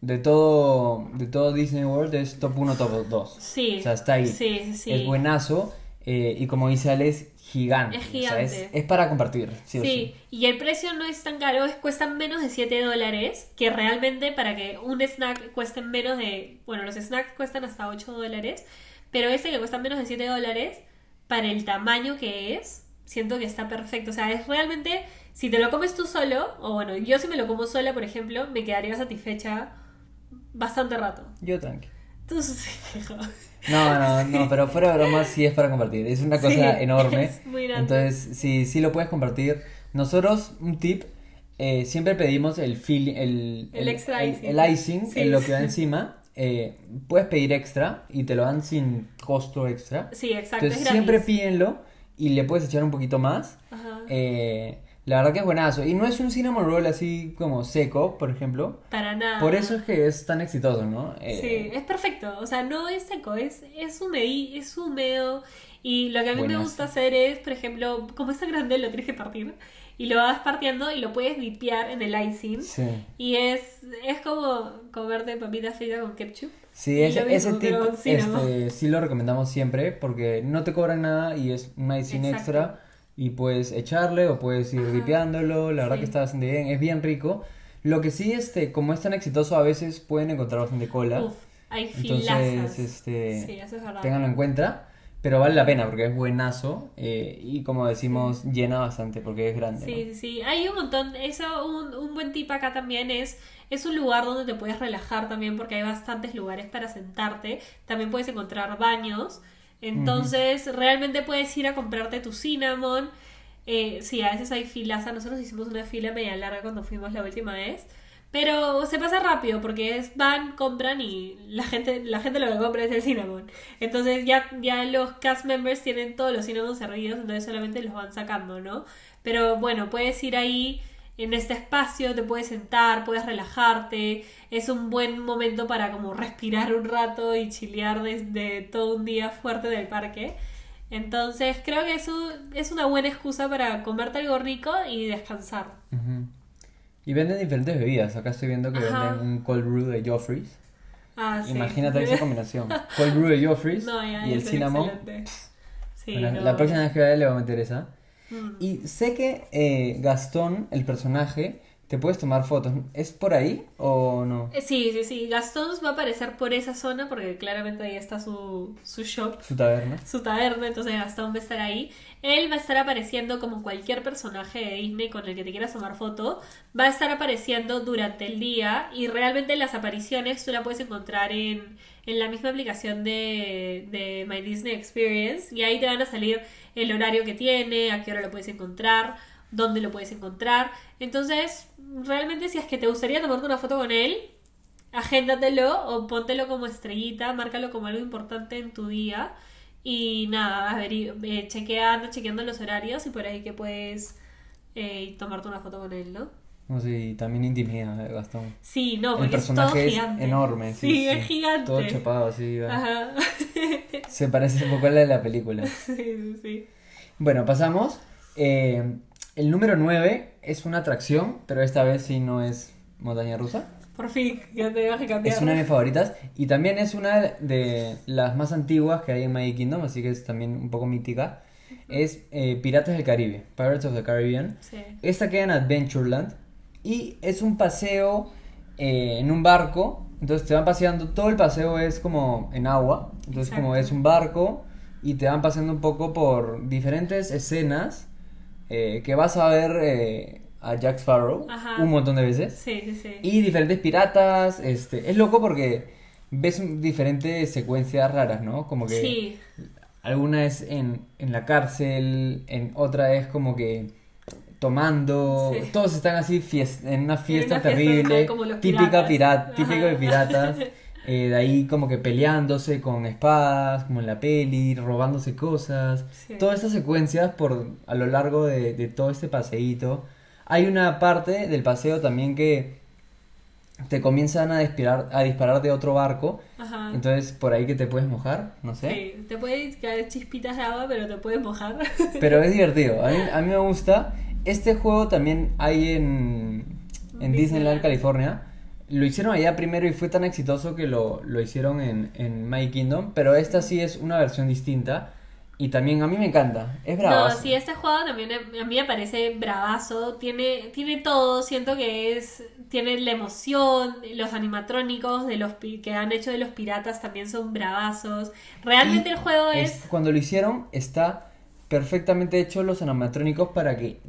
de todo, de todo Disney World, es top 1, top 2.
Sí.
O sea, está ahí.
Sí, sí.
Es buenazo. eh, y como dice Ale, es gigante.
Es
O sea, es,
gigante.
es para compartir, sí o
Sí,
sí.
y el precio no es tan caro, es, cuestan menos de 7 dólares, que realmente para que un snack cueste menos de... Bueno, los snacks cuestan hasta 8 dólares, pero este que cuesta menos de 7 dólares, para el tamaño que es, siento que está perfecto. O sea, es realmente, si te lo comes tú solo, o bueno, yo si me lo como sola, por ejemplo, me quedaría satisfecha bastante rato.
Yo tranqui.
Tú.
No, no, no, pero fuera de broma sí es para compartir. Es una cosa
Sí,
enorme.
es muy grande.
Entonces, sí, sí lo puedes compartir. Nosotros, un tip, eh, siempre pedimos el fill, el,
El extra icing.
el icing
Sí.
en lo que va encima. eh, puedes pedir extra y te lo dan sin costo extra.
Sí, exacto.
Entonces
es
siempre pídenlo y le puedes echar un poquito más.
Ajá.
Eh, la verdad que es buenazo. Y no es un cinnamon roll así como seco, por ejemplo.
Para nada.
Por eso es que es tan exitoso, ¿no?
Sí,
Eh,
es perfecto. O sea, no es seco, es, es, humedi- es húmedo. Y lo que a mí me
Buenazo.
gusta hacer es, por ejemplo, como está grande, lo tienes que partir. Y lo vas partiendo y lo puedes dipear en el icing.
Sí.
Y es, es como comerte papitas fritas con ketchup.
Sí, ese,
mismo,
ese tip este, sí lo recomendamos siempre porque no te cobran nada y es un
Exacto.
extra y puedes echarle o puedes ir
Ajá.
dipeándolo, la verdad que está bastante bien, es bien rico. Lo que sí, este, como es tan exitoso, a veces pueden encontrar bastante cola.
Uf, hay filazas.
Entonces, este,
Sí, eso es verdad.
ténganlo en cuenta. Pero vale la pena porque es buenazo eh, y como decimos, llena bastante porque es grande.
Sí,
¿no?
sí, sí. Hay un montón. Eso, un, un buen tip acá también es. Es un lugar donde te puedes relajar también porque hay bastantes lugares para sentarte. También puedes encontrar baños. Entonces, realmente puedes ir a comprarte tu cinnamon. Eh, sí, a veces hay filaza. Nosotros hicimos una fila media larga cuando fuimos la última vez. Pero se pasa rápido porque es van, compran y la gente, la gente lo que compra es el cinnamon. Entonces ya, ya los cast members tienen todos los cinnamon servidos, entonces solamente los van sacando, ¿no? Pero bueno, puedes ir ahí en este espacio, te puedes sentar, puedes relajarte. Es un buen momento para como respirar un rato y chilear desde todo un día fuerte del parque. Entonces creo que eso es una buena excusa para comerte algo rico y descansar.
Y venden diferentes bebidas. Acá estoy viendo que
Ajá.
venden un cold brew de Joffrey's.
Ah, sí.
Imagínate esa combinación. Cold brew de Joffrey's
No, ya,
y el cinnamon.
Sí,
Bueno,
no.
La próxima vez que vaya le voy a meter esa. Y sé que eh, Gastón, el personaje, te puedes tomar fotos. ¿Es por ahí o no?
Eh, Sí, sí, sí. Gastón va a aparecer por esa zona porque claramente ahí está su, su shop,
Su taberna.
su taberna, entonces Gastón va a estar ahí. Él va a estar apareciendo como cualquier personaje de Disney con el que te quieras tomar foto. Va a estar apareciendo durante el día y realmente las apariciones tú la puedes encontrar en, en la misma aplicación de, de My Disney Experience y ahí te van a salir el horario que tiene, a qué hora lo puedes encontrar, dónde lo puedes encontrar. Entonces, realmente si es que te gustaría tomarte una foto con él, agéndatelo o póntelo como estrellita, márcalo como algo importante en tu día. Y nada, a ver, eh, chequea, anda chequeando los horarios y por ahí que puedes eh, tomarte una foto con él, ¿no?
No y también intimida eh, Gastón.
Sí, no,
el
porque es todo
personaje es
gigante.
enorme. Sí,
Sí, es gigante.
Todo chapado así.
Ajá.
Se parece un poco a la de la película.
sí, sí, sí.
Bueno, pasamos. Eh, el número 9 es una atracción, pero esta vez sí no es montaña rusa.
Por fin, ya te vas a cambiar.
Es una de mis favoritas y también es una de las más antiguas que hay en Magic Kingdom, así que es también un poco mítica. Es eh, Piratas del Caribe, Pirates of the Caribbean.
Sí.
Esta queda en Adventureland y es un paseo eh, en un barco. Entonces te van paseando, todo el paseo es como en agua. Entonces como
Exacto.
es un barco y te van paseando un poco por diferentes escenas eh, que vas a ver eh, a Jack Sparrow
Ajá.
un montón de veces.
Sí, sí, sí.
Y diferentes piratas, este, es loco porque ves diferentes secuencias raras, ¿no? Como que
Sí,
alguna es en, en la cárcel, en otra es como que tomando,
Sí.
todos están así fies- en una fiesta
una fiesta,
terrible,
como los
típica pirata, típico de piratas, eh, de ahí como que peleándose con espadas, como en la peli, robándose cosas,
Sí.
todas estas secuencias por a lo largo de, de todo este paseíto. Hay una parte del paseo también que te comienzan a disparar, a disparar de otro barco,
ajá.
entonces por ahí que te puedes mojar, no sé.
Sí, te puede caer chispitas de agua, pero te puedes mojar.
Pero es divertido, a mí, a mí me gusta. Este juego también hay en, en.
Disneyland,
California. Lo hicieron allá primero y fue tan exitoso que lo, lo hicieron en, en My Kingdom. Pero esta sí es una versión distinta. Y también a mí me encanta. Es bravo.
No, sí, este juego también a mí me parece bravazo. Tiene, tiene todo. Siento que es. Tiene la emoción. Los animatrónicos de los que han hecho de los piratas también son bravazos. Realmente el juego es.
Cuando lo hicieron, está perfectamente hecho los animatrónicos para que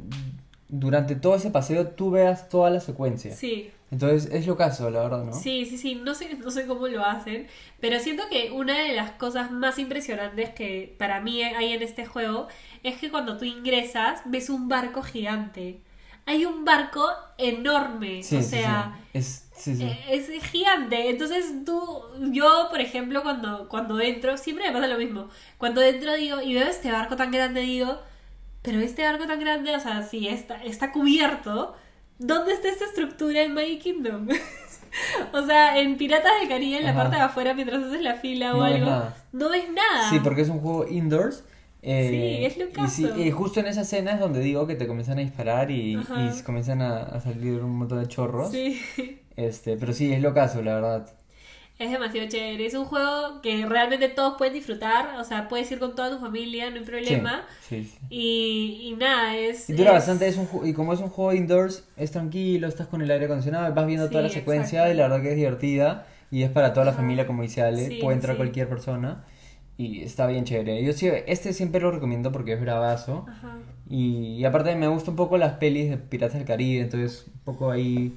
durante todo ese paseo tú veas toda la secuencia.
Sí,
Entonces es lo caso, la verdad, ¿no?
sí, sí, sí. No sé, no sé cómo lo hacen. Pero siento que una de las cosas más impresionantes que para mí hay en este juego es que cuando tú ingresas ves un barco gigante. hay un barco enorme.
Sí,
o
sí,
sea,
sí. Es, sí, sí.
eh, es gigante. Entonces tú, yo, por ejemplo, cuando, cuando entro, siempre me pasa lo mismo. Cuando entro digo, y veo este barco tan grande, digo, pero este barco tan grande, o sea, si está, está cubierto, ¿dónde está esta estructura en Magic Kingdom? o sea, en Piratas del Caribe, en la parte de afuera, mientras haces la fila o
No ves
algo,
nada.
no ves nada.
Sí, porque es un juego indoors. eh,
Sí, es
y
locazo.
sí, eh, justo en esa escena es donde digo que te comienzan a disparar y, y comienzan a, a salir un montón de chorros.
Sí.
Este, pero sí, es lo caso, la verdad.
Es demasiado chévere. Es un juego que realmente todos pueden disfrutar. O sea, puedes ir con toda tu familia, no hay problema.
Sí, sí, sí.
Y, y nada, es.
Y dura
es-
bastante, es un, y como es un juego indoors, es tranquilo, estás con el aire acondicionado, vas viendo toda la secuencia
exacto.
y la verdad que es divertida y es para toda la
Ajá.
familia como dice Ale, puede entrar cualquier persona y está bien chévere. Yo sí, este siempre lo recomiendo porque es bravazo
Ajá.
y, y aparte me gustan un poco las pelis de Piratas del Caribe, entonces un poco ahí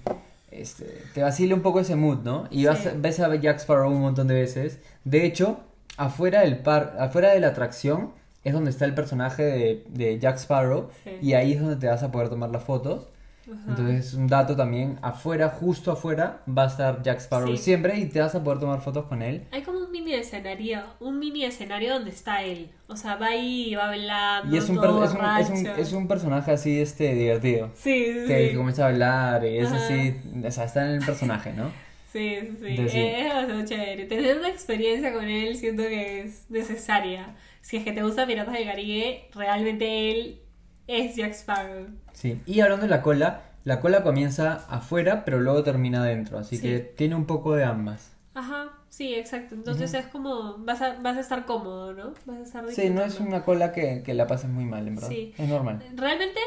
este, te vacila un poco ese mood, ¿no? Y vas,
Sí.
ves a Jack Sparrow un montón de veces. De hecho, afuera del par, afuera de la atracción es donde está el personaje de, de Jack Sparrow
Sí.
y ahí es donde te vas a poder tomar las fotos.
Ajá.
Entonces, un dato también, afuera, justo afuera, va a estar Jack Sparrow
Sí.
siempre y te vas a poder tomar fotos con él.
Hay como un mini escenario, un mini escenario donde está él. O sea, va ahí va hablando.
Y es un,
todo
es un, es un,
borracho.
es un personaje así, este, divertido.
Sí, sí,
Que,
sí.
comienza a hablar y es
Ajá.
así, o sea, está en el personaje, ¿no?
Sí, sí, sí.
Entonces, sí.
Es demasiado chévere. Tener una experiencia con él siento que es necesaria. Si es que te gusta Piratas del Caribe, realmente él es Jack Sparrow.
Sí, y hablando de la cola, la cola comienza afuera, pero luego termina adentro, así
Sí.
que tiene un poco de ambas.
Ajá, sí, exacto. Entonces es como, vas a, vas a estar cómodo, ¿no? Vas a estar
Sí, no es una cola que, que la pases muy mal, en verdad.
Sí.
Es normal.
Realmente,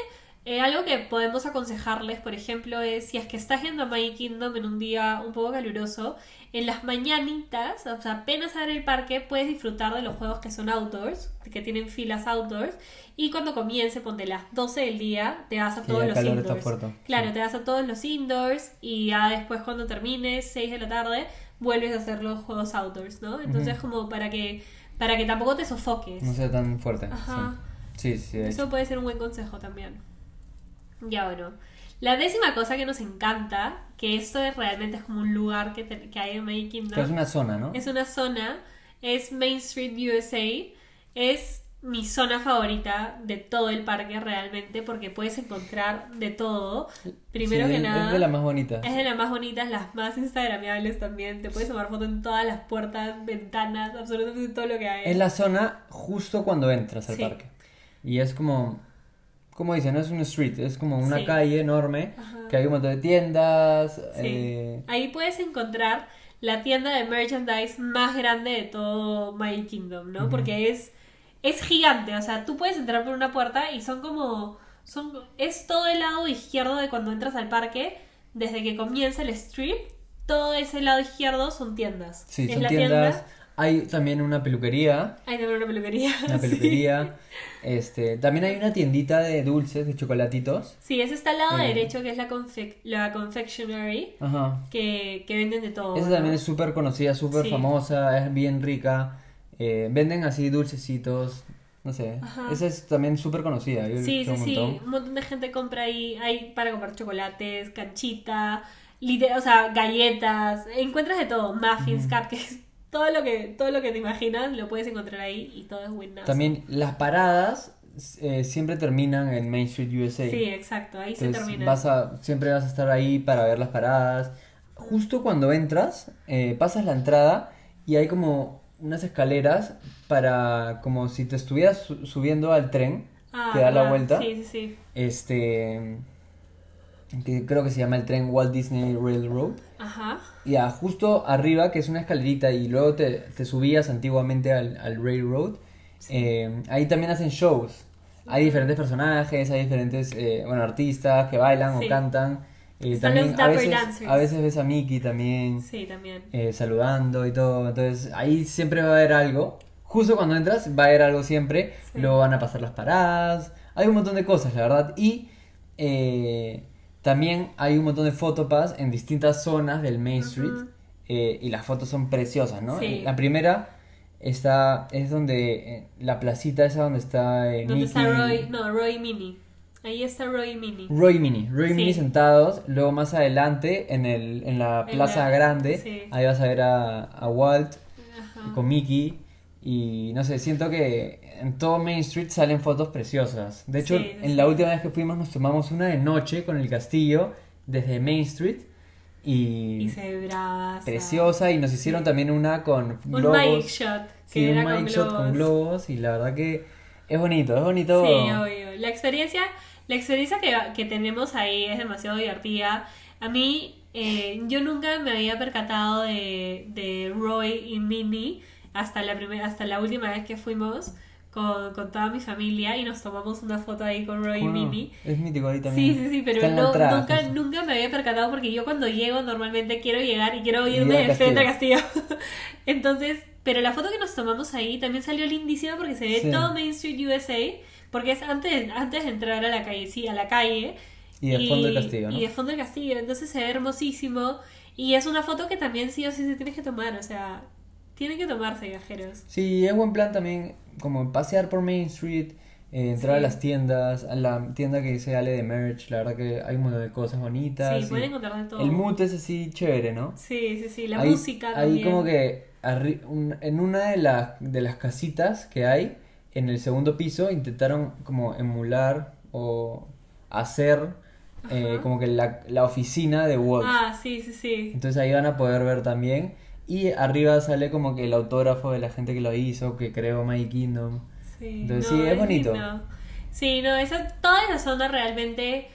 eh, algo que podemos aconsejarles, por ejemplo, es si es que estás yendo a Magic Kingdom en un día un poco caluroso, en las mañanitas, o sea, apenas abre el parque, puedes disfrutar de los juegos que son outdoors, que tienen filas outdoors, y cuando comience, ponte las 12 del día, te vas a todos los indoors. Claro,
Sí.
te vas a todos los indoors y ya después cuando termines, 6 de la tarde, vuelves a hacer los juegos outdoors, ¿no? Entonces
Ujú.
como para que para que tampoco te sofoques.
No sea tan fuerte.
Ajá.
Sí, sí,
Eso puede ser un buen consejo también. Ya bueno. La décima cosa que nos encanta, que esto es realmente es como un lugar que, te- que hay en Magic Kingdom,
es una zona, ¿no?
es una zona, es Main Street USA, es mi zona favorita de todo el parque realmente porque puedes encontrar de todo. Primero
Sí,
que
es-
nada,
Es de las más bonitas.
es de las más bonitas, las más instagramiables también. Te puedes tomar foto en todas las puertas, ventanas, absolutamente todo lo que hay.
Es la zona justo cuando entras al
Sí.
parque. Y es como, como dicen, no es un street, es como una
Sí.
calle enorme
Ajá.
que hay un montón de tiendas.
Sí.
eh,
Ahí puedes encontrar la tienda de merchandise más grande de todo Magic Kingdom, ¿no? Porque es, es gigante, o sea, tú puedes entrar por una puerta y son como... Son, es todo el lado izquierdo de cuando entras al parque, desde que comienza el strip, todo ese lado izquierdo son tiendas.
sí,
Es
son
la
tiendas.
tienda,
Hay también una peluquería.
hay también una peluquería.
Una
sí.
peluquería. Este, también hay una tiendita de dulces, de chocolatitos.
Sí, ese está al lado
Eh.
derecho, que es la, confec- la confectionery,
Ajá.
que, que venden de todo.
Esa
¿no?
también es súper conocida, súper
Sí.
famosa, es bien rica. Eh, venden así dulcecitos, no sé.
Ajá.
Esa es también súper conocida. Yo
Sí, sí,
un
sí. Un montón de gente compra ahí. Hay para comprar chocolates, canchita, o sea, galletas. Encuentras de todo. Muffins, cupcakes. Todo lo que todo lo que te imaginas lo puedes encontrar ahí y todo es buenazo.
También las paradas eh, siempre terminan en Main Street USA.
Sí, exacto. Ahí se termina.
vas a, siempre vas a estar ahí para ver las paradas. Justo cuando entras, eh, pasas la entrada y hay como unas escaleras para como si te estuvieras su- subiendo al tren
Ah,
que da la vuelta.
Sí, sí, sí.
Este que creo que se llama el tren Walt Disney Railroad.
Ajá.
Y ah, justo arriba, que es una escalerita, y luego te, te subías antiguamente al, al Railroad, eh, ahí también hacen shows. Hay diferentes personajes, hay diferentes eh, bueno, artistas que bailan
Sí.
o cantan. Eh, también
los
a veces,
Dancers.
a veces ves a Mickey también
Sí, también.
eh, saludando y todo. Entonces ahí siempre va a haber algo. Justo cuando entras va a haber algo siempre.
Sí.
Luego van a pasar las paradas. Hay un montón de cosas, la verdad. Y eh, también hay un montón de fotopas en distintas zonas del Main Street. Eh, y las fotos son preciosas, ¿no?
Sí.
La primera está es donde la placita esa donde está
¿Dónde está. Roy? No, Roy Mini. Ahí está Roy y Minnie.
Roy y Minnie, Roy
Sí.
Minnie sentados, luego más adelante en, el, en la
En
plaza
la-
grande,
sí.
ahí vas a ver a, a Walt
Ajá.
con Mickey y no sé, siento que en todo Main Street salen fotos preciosas. De hecho,
Sí,
en la última vez que fuimos nos tomamos una de noche con el castillo desde Main Street y,
Y se brava.
preciosa y nos hicieron también una con
Un
globos.
Magic Shot.
Sí, un Magic Shot con
globos
y la verdad que es bonito, es bonito.
Sí, obvio. La experiencia, la experiencia que, que tenemos ahí es demasiado divertida. A mí, eh, yo nunca me había percatado de, de Roy y Minnie hasta la, primera, hasta la última vez que fuimos con, con toda mi familia y nos tomamos una foto ahí con Roy y
Bueno,
Minnie.
Es mítico ahí también.
Sí, sí, sí, pero no, nunca, nunca me había percatado porque yo cuando llego normalmente quiero llegar y quiero
Ir
irme de frente
castillo.
castillo. Entonces, pero la foto que nos tomamos ahí también salió lindísima porque se ve
Sí.
todo Main Street USA, porque es antes, antes de entrar a la calle, sí, a la calle.
Y de fondo del castillo, ¿no?
Y de fondo del castillo, entonces se ve hermosísimo. Y es una foto que también sí o sí se tiene que tomar, o sea, tienen que tomarse viajeros.
Sí, es buen plan también como pasear por Main Street, eh, entrar a
Sí.
las tiendas, a la tienda que dice Ale de merch, la verdad que hay un montón de cosas bonitas.
Sí,
y
pueden encontrar de todo.
El mood es así chévere, ¿no?
Sí, sí, sí, la
ahí,
música
Ahí
también.
como que un- en una de, las de las casitas que hay en el segundo piso intentaron como emular o hacer eh, como que la, la oficina de Walt.
Ah, sí, sí, sí.
Entonces ahí van a poder ver también. Y arriba sale como que el autógrafo de la gente que lo hizo, que creó My Kingdom.
Sí,
Entonces, sí, es bonito.
lindo. Sí, no, esa, toda esa zona realmente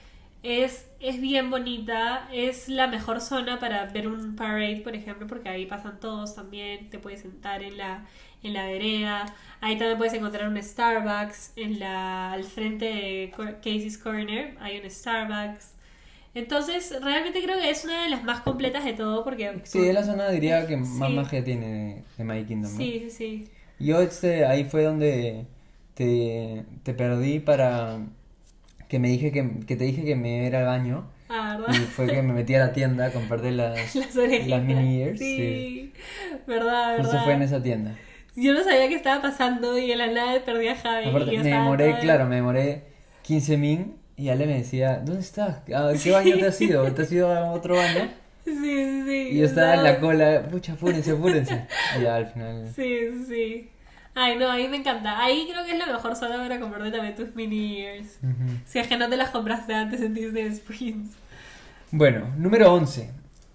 es, es bien bonita. Es la mejor zona para ver un parade, por ejemplo, porque ahí pasan todos también. Te puedes sentar en la, en la vereda. Ahí también puedes encontrar un Starbucks. En la, al frente de Casey's Corner hay un Starbucks. Entonces, realmente creo que es una de las más completas de todo porque...
Sí, es la zona diría que más
Sí.
magia tiene de, de My Kingdom, ¿no?
Sí, sí, sí.
Yo este, ahí fue donde te, te perdí para que me dije que, que te dije que me era al baño
Ah, ¿verdad?
y fue que me metí a la tienda a comprarte las,
Las
las mini ears.
Sí. Verdad,
Justo
verdad.
fue en esa tienda.
Yo no sabía qué estaba pasando y de la nada perdí a Javi.
Aparte,
y yo
me demoré,
toda-
claro, me demoré 15 min y Ale me decía, ¿dónde estás? ¿A qué baño te has ido? ¿Te has ido a otro baño?
Sí, sí, sí.
Y yo estaba en la cola, pucha, apúrense, apúrense. Y ya al final.
Sí, sí. Ay, no, ahí me encanta. Ahí creo que es la mejor zona para comprarte también tus mini ears. Si es que no te las compraste antes en Disney Springs.
Bueno, número 11.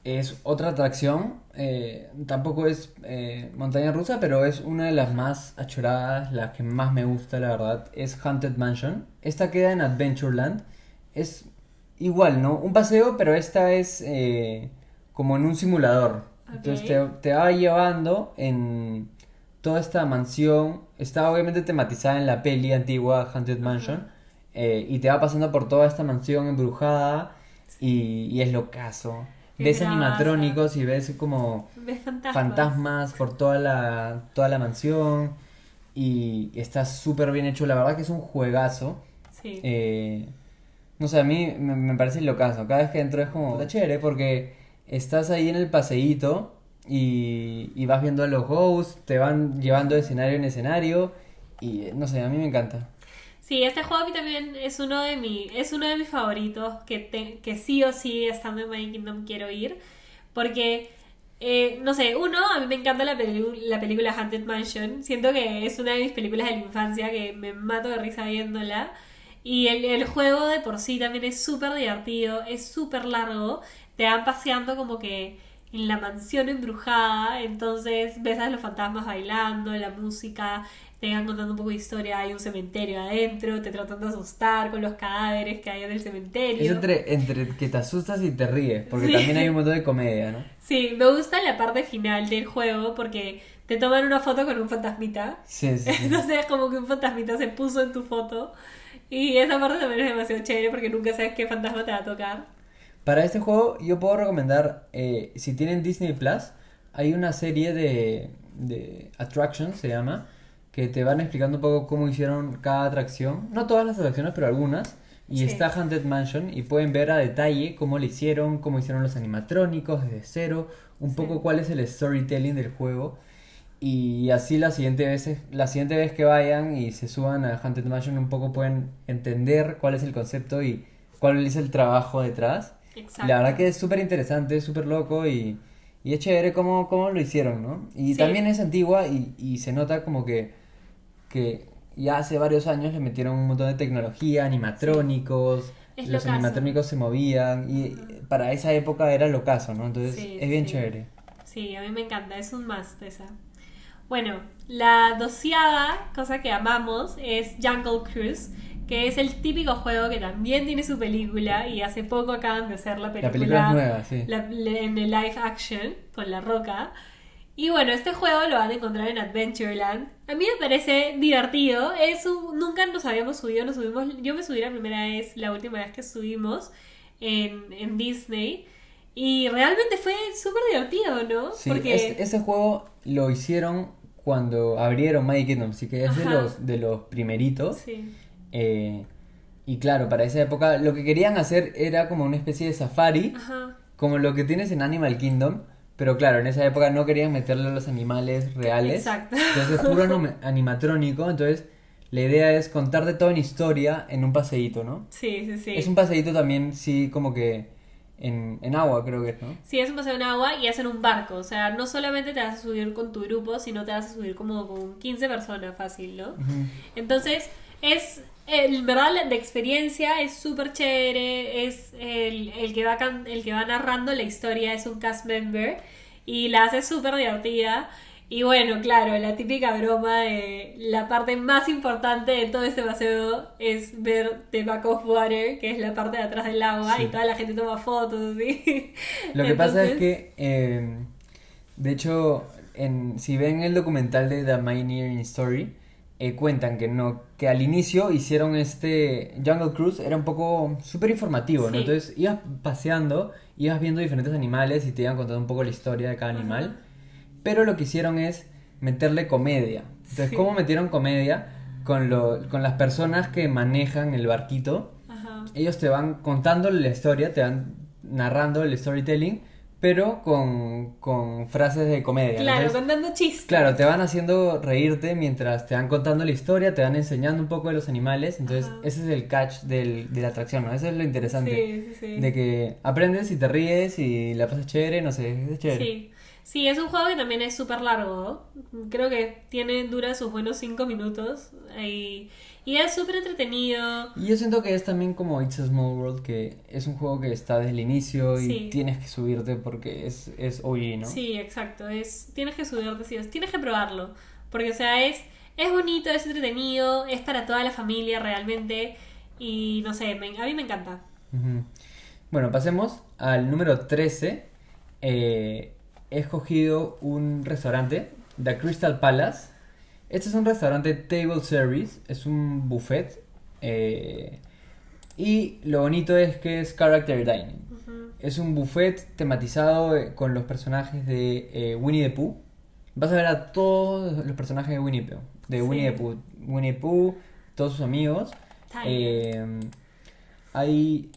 Es otra atracción. Eh, tampoco es eh, montaña rusa, pero es una de las más achoradas, la que más me gusta, la verdad. Es Haunted Mansion. Esta queda en Adventureland. Es igual, ¿no? Un paseo, pero esta es eh, como en un simulador. Entonces te, te va llevando en toda esta mansión. Está obviamente tematizada en la peli antigua Haunted Mansion. y te va pasando por toda esta mansión embrujada. Y, y es locazo.
Qué
Ves animatrónicos y ves como
¿Ves fantasmas?
fantasmas por toda la, toda la mansión. Y está súper bien hecho. La verdad que es un juegazo.
Sí.
Eh, no sé, a mí me, me parece locazo. Cada vez que entro es como, está chévere porque estás ahí en el paseíto y, y vas viendo a los hosts, te van llevando de escenario en escenario y no sé, a mí me encanta.
Sí, este juego a mí también es uno de mi, es uno de mis favoritos que, te- que sí o sí estando en My Kingdom quiero ir porque eh, no sé, uno, a mí me encanta la, la película Haunted Mansion, siento que es una de mis películas de la infancia que me mato de risa viéndola y el, el juego de por sí también es súper divertido, es súper largo, te van paseando como que en la mansión embrujada, entonces ves a los fantasmas bailando, la música, te van contando un poco de historia, hay un cementerio adentro, te tratan de asustar con los cadáveres que hay en el cementerio.
Es entre, entre que te asustas y te ríes, porque
Sí.
también hay un montón de comedia, ¿no?
Sí, me gusta la parte final del juego porque te toman una foto con un fantasmita.
Sí, sí.
Entonces es como que un fantasmita se puso en tu foto. Y esa parte también es demasiado chévere porque nunca sabes qué fantasma te va a tocar.
Para este juego yo puedo recomendar, eh, si tienen Disney Plus, hay una serie de, de attractions, se llama, que te van explicando un poco cómo hicieron cada atracción. No todas las atracciones, pero algunas. Y
Sí.
está Haunted Mansion y pueden ver a detalle cómo le hicieron, cómo hicieron los animatrónicos desde cero, un
Sí.
poco cuál es el storytelling del juego. Y así la siguiente vez, la siguiente vez que vayan y se suban a Haunted Mansion un poco pueden entender cuál es el concepto y cuál es el trabajo detrás.
Exacto.
La verdad que es súper interesante, súper loco y, y es chévere cómo, cómo lo hicieron, ¿no? Y
Sí.
también es antigua y, y se nota como que, que ya hace varios años le metieron un montón de tecnología, animatrónicos,
Es
los
locazo.
animatrónicos se movían y para esa época era locazo, ¿no? Entonces
Sí,
es bien chévere.
Sí, a mí me encanta, es un must esa. Bueno, la doceava cosa que amamos es Jungle Cruise, que es el típico juego que también tiene su película y hace poco acaban de hacer la película,
La película es nueva, sí.
la- en el live action con La Roca. Y bueno, este juego lo van a encontrar en Adventureland. A mí me parece divertido. Es un- nunca nos habíamos subido, nos subimos, yo me subí la primera vez, la última vez que subimos en, en Disney. Y realmente fue súper divertido, ¿no?
Sí,
Porque
este- ese juego lo hicieron cuando abrieron Magic Kingdom, así que es de los, de los primeritos.
Sí,
Eh, y claro, para esa época lo que querían hacer era como una especie de safari,
ajá.
como lo que tienes en Animal Kingdom, pero claro, en esa época no querían meterle a los animales reales.
Exacto.
Entonces puro anima- animatrónico, entonces la idea es contarte toda una historia en un paseíto, ¿no?
Sí, sí, sí.
Es un paseíto también, sí, como que en, en agua creo que es, ¿no?
Sí, es un paseo en agua y hacen un barco. O sea, no solamente te vas a subir con tu grupo, sino te vas a subir como con 15 personas fácil, ¿no? Entonces, es, en verdad, la, la experiencia es súper chévere. Es el, el, que va can- el que va narrando la historia, es un cast member y la hace súper divertida. Y bueno, claro, la típica broma de la parte más importante de todo este paseo es ver The Back of Water, que es la parte de atrás del agua,
Sí.
y toda la gente toma fotos, ¿sí?
Lo que pasa es
Entonces-
que, eh, de hecho, en, si ven el documental de The Mineering Story, eh, cuentan que no, que al inicio hicieron este Jungle Cruise, era un poco súper informativo, ¿no?
Sí.
Entonces ibas paseando, ibas viendo diferentes animales y te iban contando un poco la historia de cada animal, pero lo que hicieron es meterle comedia. Entonces,
Sí.
¿cómo metieron comedia? Con, lo, con las personas que manejan el barquito
Ajá.
ellos te van contando la historia, te van narrando el storytelling, pero con, con frases de comedia.
Claro,
Entonces,
contando chistes.
claro, te van haciendo reírte mientras te van contando la historia, te van enseñando un poco de los animales, entonces
Ajá.
ese es el catch del, de la atracción, ¿no? Eso es lo interesante.
Sí, sí, sí.
De que aprendes y te ríes y la pasas chévere, no sé, es chévere.
Sí. Sí, es un juego que también es súper largo. Creo que tiene, dura sus buenos 5 minutos. Y, y es súper entretenido.
Y yo siento que es también como It's a Small World, que es un juego que está desde el inicio y
Sí.
tienes que subirte porque es, es OG, ¿no?
Sí, exacto. Es, tienes que subirte, sí, sea, tienes que probarlo. Porque, o sea, es, es bonito, es entretenido, es para toda la familia realmente. Y no sé, me- a mí me encanta.
Bueno, pasemos al número 13. Eh, he escogido un restaurante, The Crystal Palace. Este es un restaurante table service, es un buffet. eh, y lo bonito es que es character dining. Es un buffet tematizado eh, con los personajes de eh, Winnie the Pooh. Vas a ver a todos los personajes de Winnie, Pooh, de
Sí.
Winnie the Pooh. Winnie the Pooh, todos sus amigos. Eh, hay.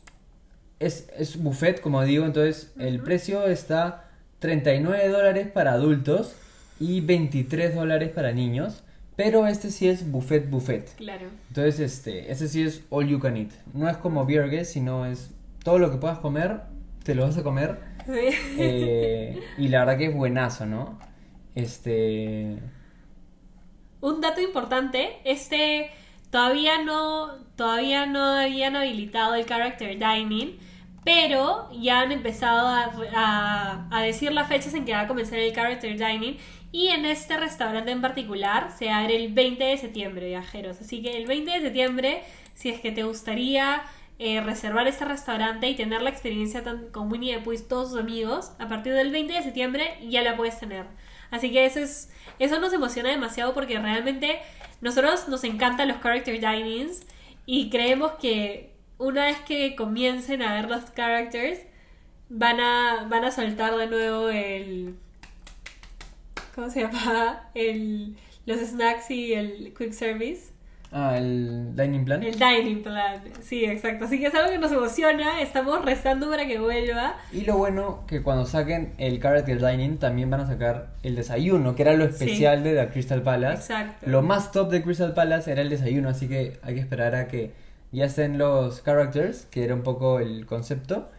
Es, es buffet, como digo, entonces el precio está 39 dólares para adultos y 23 dólares para niños. Pero este sí es buffet, buffet.
Claro.
Entonces, este, este sí es all you can eat. No es como beer guest, sino es todo lo que puedas comer, te lo vas a comer.
Sí.
Eh, y la verdad que es buenazo, ¿no? Este.
Un dato importante, este todavía no, todavía no habían habilitado el character dining, pero ya han empezado a, a- a decir las fechas en que va a comenzar el character dining y en este restaurante en particular se abre el 20 de septiembre, viajeros. Así que el 20 de septiembre, si es que te gustaría eh, reservar este restaurante y tener la experiencia tan- con Winnie the Pooh todos sus amigos, a partir del 20 de septiembre ya la puedes tener. Así que eso es eso nos emociona demasiado porque realmente nosotros nos encantan los character dinings y creemos que una vez que comiencen a ver los characters van a van a soltar de nuevo el ¿cómo se llama? el los snacks y el quick service.
Ah, el Dining Plan.
El dining plan, sí, exacto. Así que es algo que nos emociona, estamos rezando para que vuelva.
Y lo bueno que cuando saquen el Character Dining también van a sacar el desayuno, que era lo especial de The Crystal Palace.
Exacto.
Lo más top de Crystal Palace era el desayuno, así que hay que esperar a que ya estén los characters, que era un poco el concepto,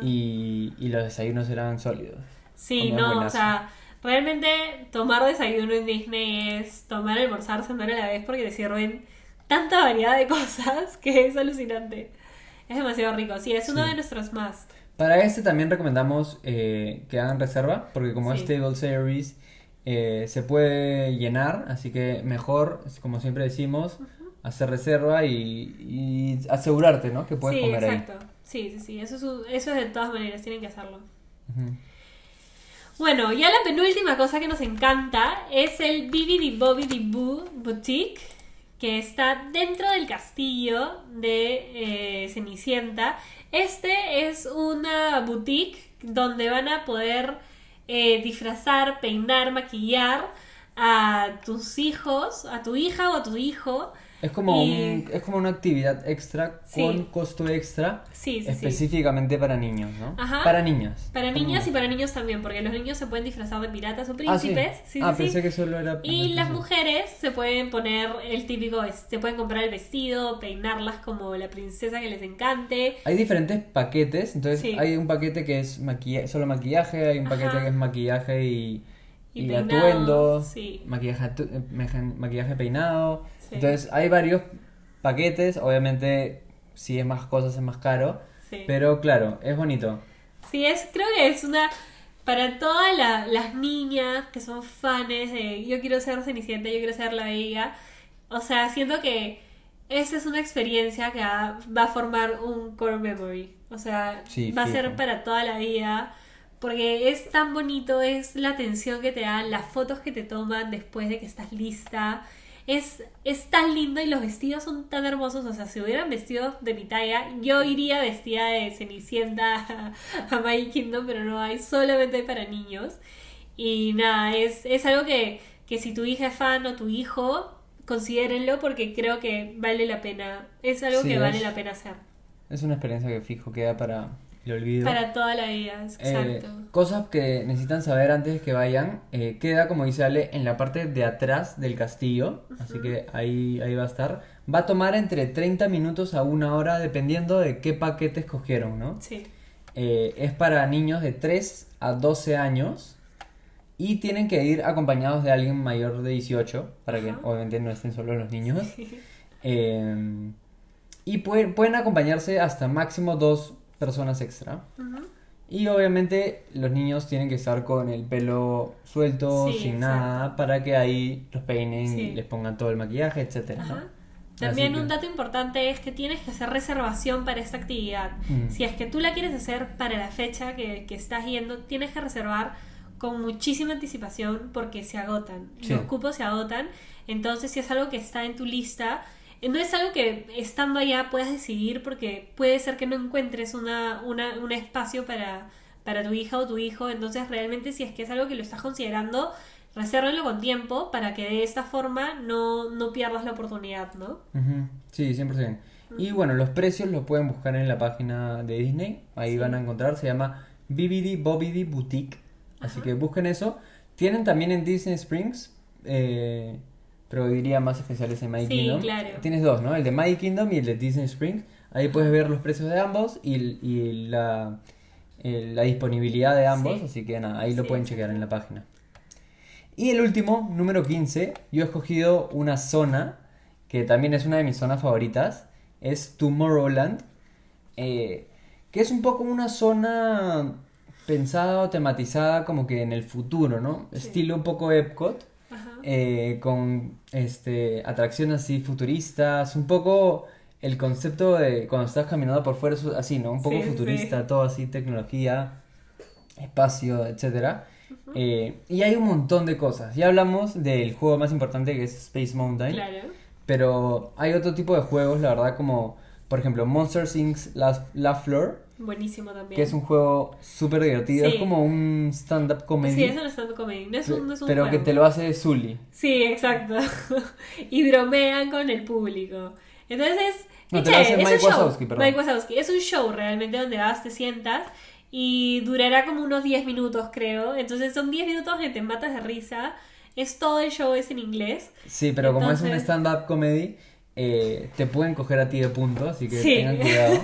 y, y los desayunos eran sólidos.
Sí, no, o sea, realmente tomar desayuno en Disney es tomar, almorzar, cenar a la vez porque te sirven tanta variedad de cosas que es alucinante. Es demasiado rico, sí, es uno
Sí.
de nuestros más.
Para este también recomendamos eh, que hagan reserva, porque como
Sí.
es table service, eh, se puede llenar, así que mejor, como siempre decimos, hacer reserva y, y asegurarte, ¿no? Que puedes
sí,
comer ahí.
exacto. Sí, sí, sí, eso es, eso es de todas maneras, tienen que hacerlo.
Ujú.
Bueno, ya la penúltima cosa que nos encanta es el Bibidi Bobidi Boo Boutique, que está dentro del castillo de eh, Cenicienta. Este es una boutique donde van a poder eh, disfrazar, peinar, maquillar a tus hijos, a tu hija o a tu hijo.
Es como,
Y-
un- es como una actividad extra
Sí.
con costo extra
Sí, sí,
específicamente para niños, ¿no?
Ajá.
Para niñas.
Para
Como-
niñas y para niños también, porque los niños se pueden disfrazar de piratas o
Ah, sí.
príncipes. sí,
ah,
sí.
pensé que solo era...
Y las mujeres se pueden poner el típico, se pueden comprar el vestido, peinarlas como la princesa que les encante.
Hay diferentes paquetes, entonces hay un paquete que es maquilla solo maquillaje, hay un paquete
Ajá.
que es maquillaje y,
Y
y
peinado,
atuendo,
sí.
maquillaje, atu- eh, maquillaje peinado.
Sí.
Entonces hay varios paquetes, obviamente si es más cosas es más caro,
Sí.
pero claro, es bonito.
Sí, es, creo que es una. Para todas la- las niñas que son fans de yo quiero ser Cenicienta, yo quiero ser la Bella. O sea, siento que esta es una experiencia que va va a formar un core memory. O sea,
Sí,
va a ser para toda la vida. Porque es tan bonito, es la atención que te dan, las fotos que te toman después de que estás lista. Es, es tan lindo y los vestidos son tan hermosos. O sea, si hubieran vestidos de mi talla, yo iría vestida de Cenicienta a, a My Kingdom, pero no hay, solamente hay para niños. Y nada, es, es algo que, que si tu hija es fan o tu hijo, considérenlo porque creo que vale la pena. Es algo
Sí,
que vale
es-
la pena hacer.
Es una experiencia que fijo queda para el olvido.
Para toda la vida,
Eh,
exacto.
cosas que necesitan saber antes de que vayan. eh, queda, como dice Ale, en la parte de atrás del castillo. Así que ahí, ahí va a estar. Va a tomar entre 30 minutos a una hora dependiendo de qué paquete escogieron, ¿no?
Sí.
Eh, es para niños de 3 a 12 años. Y tienen que ir acompañados de alguien mayor de 18. Para que obviamente no estén solo los niños. Eh, y pueden, pueden acompañarse hasta máximo dos personas extra.
Ujú.
Y obviamente los niños tienen que estar con el pelo suelto,
Sí,
sin
exacto.
nada, para que ahí los peinen
Sí.
y les pongan todo el maquillaje, etcétera.
También
que-
un dato importante es que tienes que hacer reservación para esta actividad.
Mm.
Si es que tú la quieres hacer para la fecha que, que estás yendo, tienes que reservar con muchísima anticipación porque se agotan.
Sí.
Los cupos se agotan. Entonces, si es algo que está en tu lista, no es algo que estando allá puedas decidir porque puede ser que no encuentres una, una, un espacio para, para tu hija o tu hijo. Entonces, realmente, si es que es algo que lo estás considerando, resérvenlo con tiempo para que de esta forma no, no pierdas la oportunidad, ¿no?
Sí, 100%. Y bueno, los precios los pueden buscar en la página de Disney. Ahí
Sí.
van a encontrar. Se llama Bibidi Bobidi Boutique. Así que busquen eso. Tienen también en Disney Springs. eh, pero diría más especiales en My
Sí,
Kingdom.
claro.
Tienes dos, ¿no? El de My Kingdom y el de Disney Springs. Ahí puedes ver los precios de ambos y, y la, el- la disponibilidad de ambos.
Sí.
Así que nada, ahí lo
Sí,
pueden chequear en la página. Y el último, número 15, yo he escogido una zona que también es una de mis zonas favoritas, es Tomorrowland, eh, que es un poco una zona pensada o tematizada como que en el futuro, ¿no? Estilo un poco Epcot. Eh, con este, atracciones así futuristas, un poco el concepto de cuando estás caminando por fuera, así, ¿no? Un poco
Sí,
futurista,
sí.
todo así, tecnología, espacio, etcétera. Eh, y hay un montón de cosas. Ya hablamos del juego más importante que es Space Mountain.
Claro.
Pero hay otro tipo de juegos, la verdad, como por ejemplo, Monsters Inc. La, La Floor,
Buenísimo también.
que es un juego súper divertido,
Sí.
es como un stand-up comedy,
Sí, es un stand comedy. No es un, no es un
pero que
juego.
te lo hace Zully.
Sí, exacto. y bromean con el público. Entonces,
No,
qué
te lo hace
es
Mike
un show.
Wazowski, perdón.
Mike Wazowski. Es un show realmente donde vas, te sientas y durará como unos 10 minutos, creo. Entonces son 10 minutos que te matas de risa. Es todo el show es en inglés.
Sí, pero como es un
Entonces-
stand-up comedy, eh, te pueden coger a ti de punto, así que
Sí.
tengan cuidado.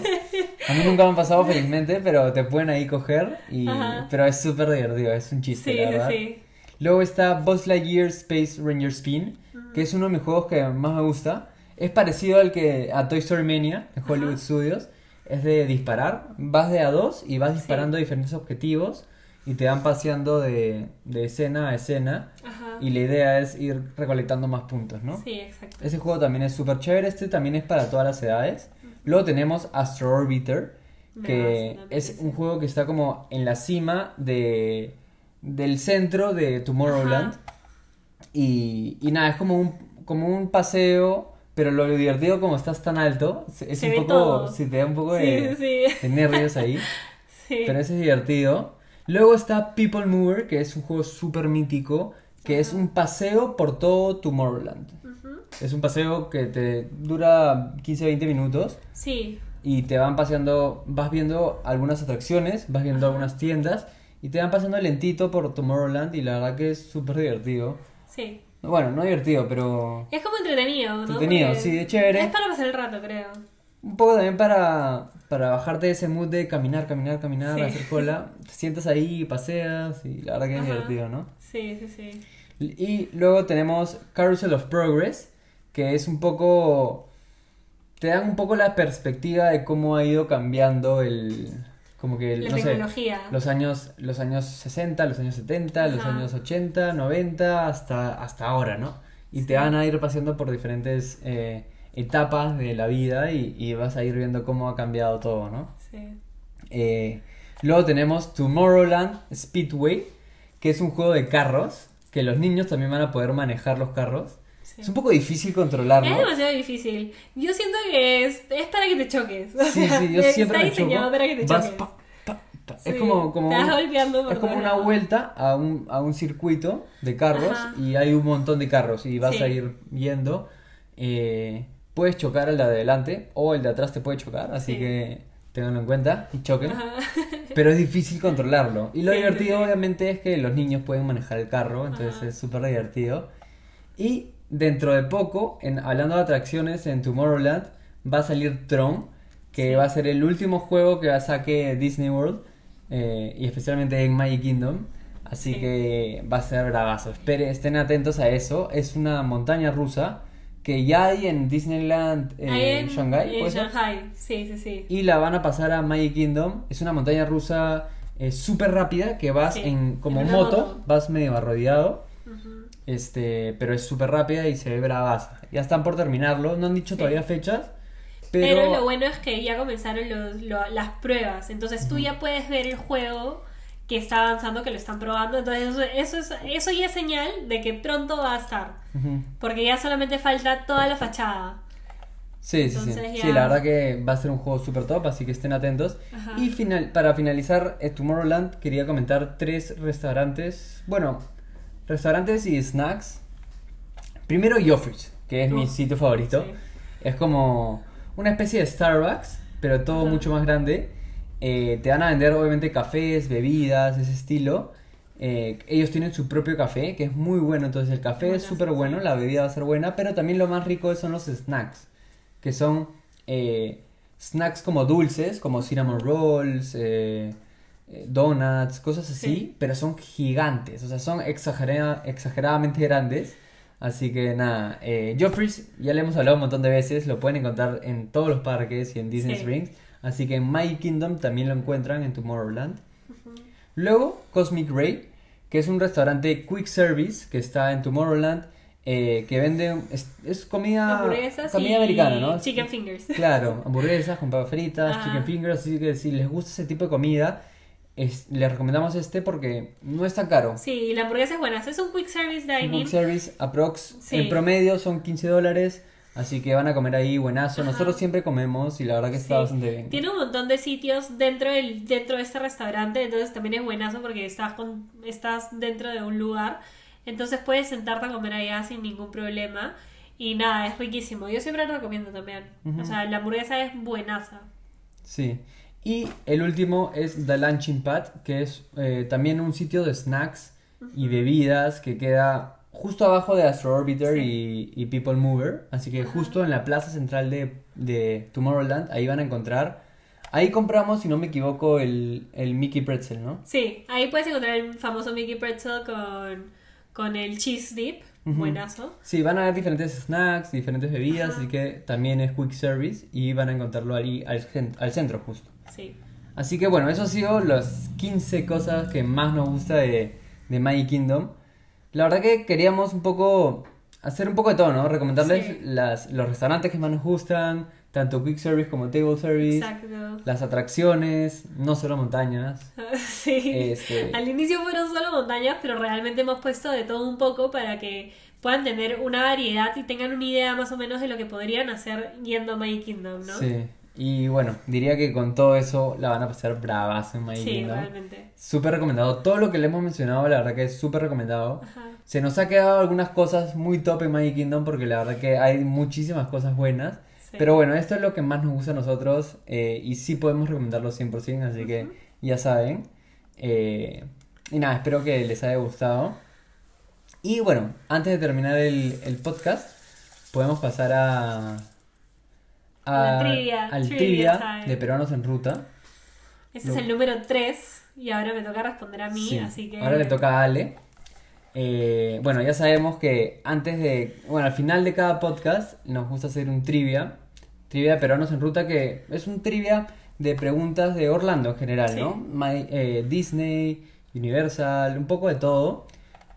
A mí nunca me han pasado felizmente, pero te pueden ahí coger, y...
Ajá.
pero es súper divertido, es un chiste,
Sí,
la
sí,
verdad.
sí.
Luego está Buzz Lightyear Space Ranger Spin, que es uno de mis juegos que más me gusta. Es parecido al que a Toy Story Mania en Hollywood
Ajá.
Studios. Es de disparar, vas de a dos y vas disparando a diferentes objetivos y te van paseando de, de escena a escena.
Ajá.
Y la idea es ir recolectando más puntos, ¿no?
Sí, exacto.
Ese juego también es súper chévere. Este también es para todas las edades. Luego tenemos Astro Orbiter, que es un juego que está como en la cima de, del centro de Tomorrowland. Y, y nada, es como un, como un paseo, pero lo divertido como estás tan alto, es
Se
un poco, si te da un poco de,
sí,
de nervios ahí. Pero ese es divertido. Luego está People Mover, que es un juego súper mítico, que es un paseo por todo Tomorrowland. Es un paseo que te dura 15-20 minutos
Sí,
y te van paseando, vas viendo algunas atracciones, vas viendo algunas tiendas y te van pasando lentito por Tomorrowland y la verdad que es súper divertido.
sí.
Bueno, no divertido, pero
Es como entretenido, ¿no?
Entretenido,
Porque
sí, es chévere.
Es para pasar el rato, creo.
Un poco también para, para bajarte de ese mood de caminar, caminar, caminar,
Sí.
hacer cola. Te sientas ahí, paseas y la verdad que es divertido, ¿no?
Sí, sí, sí.
Y luego tenemos Carousel of Progress, que es un poco... Te dan un poco la perspectiva de cómo ha ido cambiando el... Como que,
La
no sé,
tecnología.
los años, los años 60, los años 70, los años 80, 90, hasta, hasta ahora, ¿no? Y te van a ir paseando por diferentes eh, etapas de la vida y, y vas a ir viendo cómo ha cambiado todo, ¿no?
Sí.
Eh, luego tenemos Tomorrowland Speedway, que es un juego de carros, que los niños también van a poder manejar los carros.
sí.
Es un poco difícil controlarlo.
Es demasiado difícil. Yo siento que es, es para que te choques. O
Sí,
sea,
sí, yo siempre
está
me choco.
para que te
Vas
choques.
pa, pa, pa.
Sí,
Es como, como
te vas
un- es como una vuelta a un, a un circuito de carros
Ajá.
y hay un montón de carros y vas a ir viendo. eh, puedes chocar al de adelante o el de atrás te puede chocar, así
Sí.
que tenganlo en cuenta y choquen.
Ajá.
Pero es difícil controlarlo. Y lo
Sí,
divertido,
sí,
obviamente, es que los niños pueden manejar el carro, entonces
Ajá.
es súper divertido. Y dentro de poco, en, hablando de atracciones en Tomorrowland, va a salir Tron, que va a ser el último juego que saque Disney World, eh, y especialmente en Magic Kingdom. Así
Sí.
que va a ser bravazo. Esperen, estén atentos a eso. Es una montaña rusa que ya hay en Disneyland eh,
en,
Shanghai.
en. Shanghai. Sí, sí, sí.
y la van a pasar a Magic Kingdom. Es una montaña rusa eh, súper rápida que vas
Sí,
en como
en
moto,
moto.
vas medio arrodillado, este, pero es súper rápida y se ve bravaza. Ya están por terminarlo, no han dicho
Sí.
todavía fechas,
Pero...
pero,
lo bueno es que ya comenzaron los- lo- las pruebas. Entonces tú ya puedes ver el juego que está avanzando, que lo están probando. Entonces eso, eso, es, eso ya es señal de que pronto va a estar. Porque ya solamente falta toda la fachada.
Sí, sí, sí. Sí, la verdad que va a ser un juego súper top, así que estén atentos.
Ajá.
Y final, para finalizar eh, Tomorrowland, quería comentar tres restaurantes. Bueno, restaurantes y snacks. Primero, Joffrey's, que es mi sitio favorito.
sí.
Es como una especie de Starbucks, pero todo
Ajá.
mucho más grande. Eh, te van a vender, obviamente, cafés, bebidas, ese estilo. Eh, ellos tienen su propio café, que es muy bueno. Entonces, el café es súper bueno, la bebida va a ser buena, pero también lo más rico son los snacks que son eh, snacks como dulces, como cinnamon rolls, eh, eh, donuts, cosas así,
Sí.
pero son gigantes, o sea, son exagera- exageradamente grandes. Así que nada, eh, Joffrey's ya le hemos hablado un montón de veces, lo pueden encontrar en todos los parques y en Disney
Sí.
Springs. Así que en My Kingdom también lo encuentran en Tomorrowland. Luego, Cosmic Ray, que es un restaurante quick service que está en Tomorrowland, eh, que vende, es, es comida,
Hamburguesas
comida americana, ¿no?
chicken fingers.
Claro, hamburguesas con papas fritas, chicken fingers, así que si les gusta ese tipo de comida, es- les recomendamos este porque no es tan caro.
Sí, la hamburguesa es buena. Es un quick service
Un
dining.
quick service aprox,
Sí.
en promedio son 15 dólares, Así que van a comer ahí buenazo.
Ajá.
Nosotros siempre comemos y la verdad que está
Sí.
bastante bien.
Tiene un montón de sitios dentro del dentro de este restaurante, entonces también es buenazo porque estás con estás dentro de un lugar, entonces puedes sentarte a comer allá sin ningún problema y nada, es riquísimo. Yo siempre lo recomiendo también. O sea, la hamburguesa es buenaza.
Sí. Y el último es The Lunching Pad, que es eh, también un sitio de snacks y bebidas que queda justo abajo de Astro Orbiter y, y People Mover. Así que justo en la plaza central de, de Tomorrowland, ahí van a encontrar. Ahí compramos, si no me equivoco, el, el Mickey Pretzel, ¿no?
Sí, ahí puedes encontrar el famoso Mickey Pretzel con, con el cheese dip,
Ujú.
buenazo.
Sí, van a haber diferentes snacks, diferentes bebidas,
Ajá.
así que también es quick service y van a encontrarlo ahí al centro justo.
Sí.
Así que bueno, eso ha sido las 15 cosas que más nos gusta de, de Magic Kingdom. La verdad que queríamos un poco hacer un poco de todo, ¿no? Recomendarles
Sí.
las, los restaurantes que más nos gustan, tanto quick service como table service,
Exacto.
las atracciones, no solo montañas.
Sí.
Este-
Al inicio fueron solo montañas, pero realmente hemos puesto de todo un poco para que puedan tener una variedad y tengan una idea más o menos de lo que podrían hacer yendo a Magic Kingdom, ¿no?
Sí. Y bueno, diría que con todo eso la van a pasar bravas en Magic
Sí,
Kingdom.
realmente.
Súper recomendado. Todo lo que le hemos mencionado, la verdad que es súper recomendado.
Ajá.
Se nos ha quedado algunas cosas muy top en Magic Kingdom porque la verdad que hay muchísimas cosas buenas.
Sí.
Pero bueno, esto es lo que más nos gusta a nosotros eh, y sí podemos recomendarlo 100%, así que ya saben. Eh, y nada, espero que les haya gustado. Y bueno, antes de terminar el, el podcast, podemos pasar a...
Trivia,
al
trivia
de peruanos en ruta.
Este
Lo-
es el número 3 y ahora me toca responder a mí,
Sí.
así que...
Ahora le toca a Ale. Eh, bueno, ya sabemos que antes de. Bueno, al final de cada podcast nos gusta hacer un trivia. Trivia de peruanos en ruta, que es un trivia de preguntas de Orlando en general,
Sí.
¿no? My- eh, Disney, Universal, un poco de todo.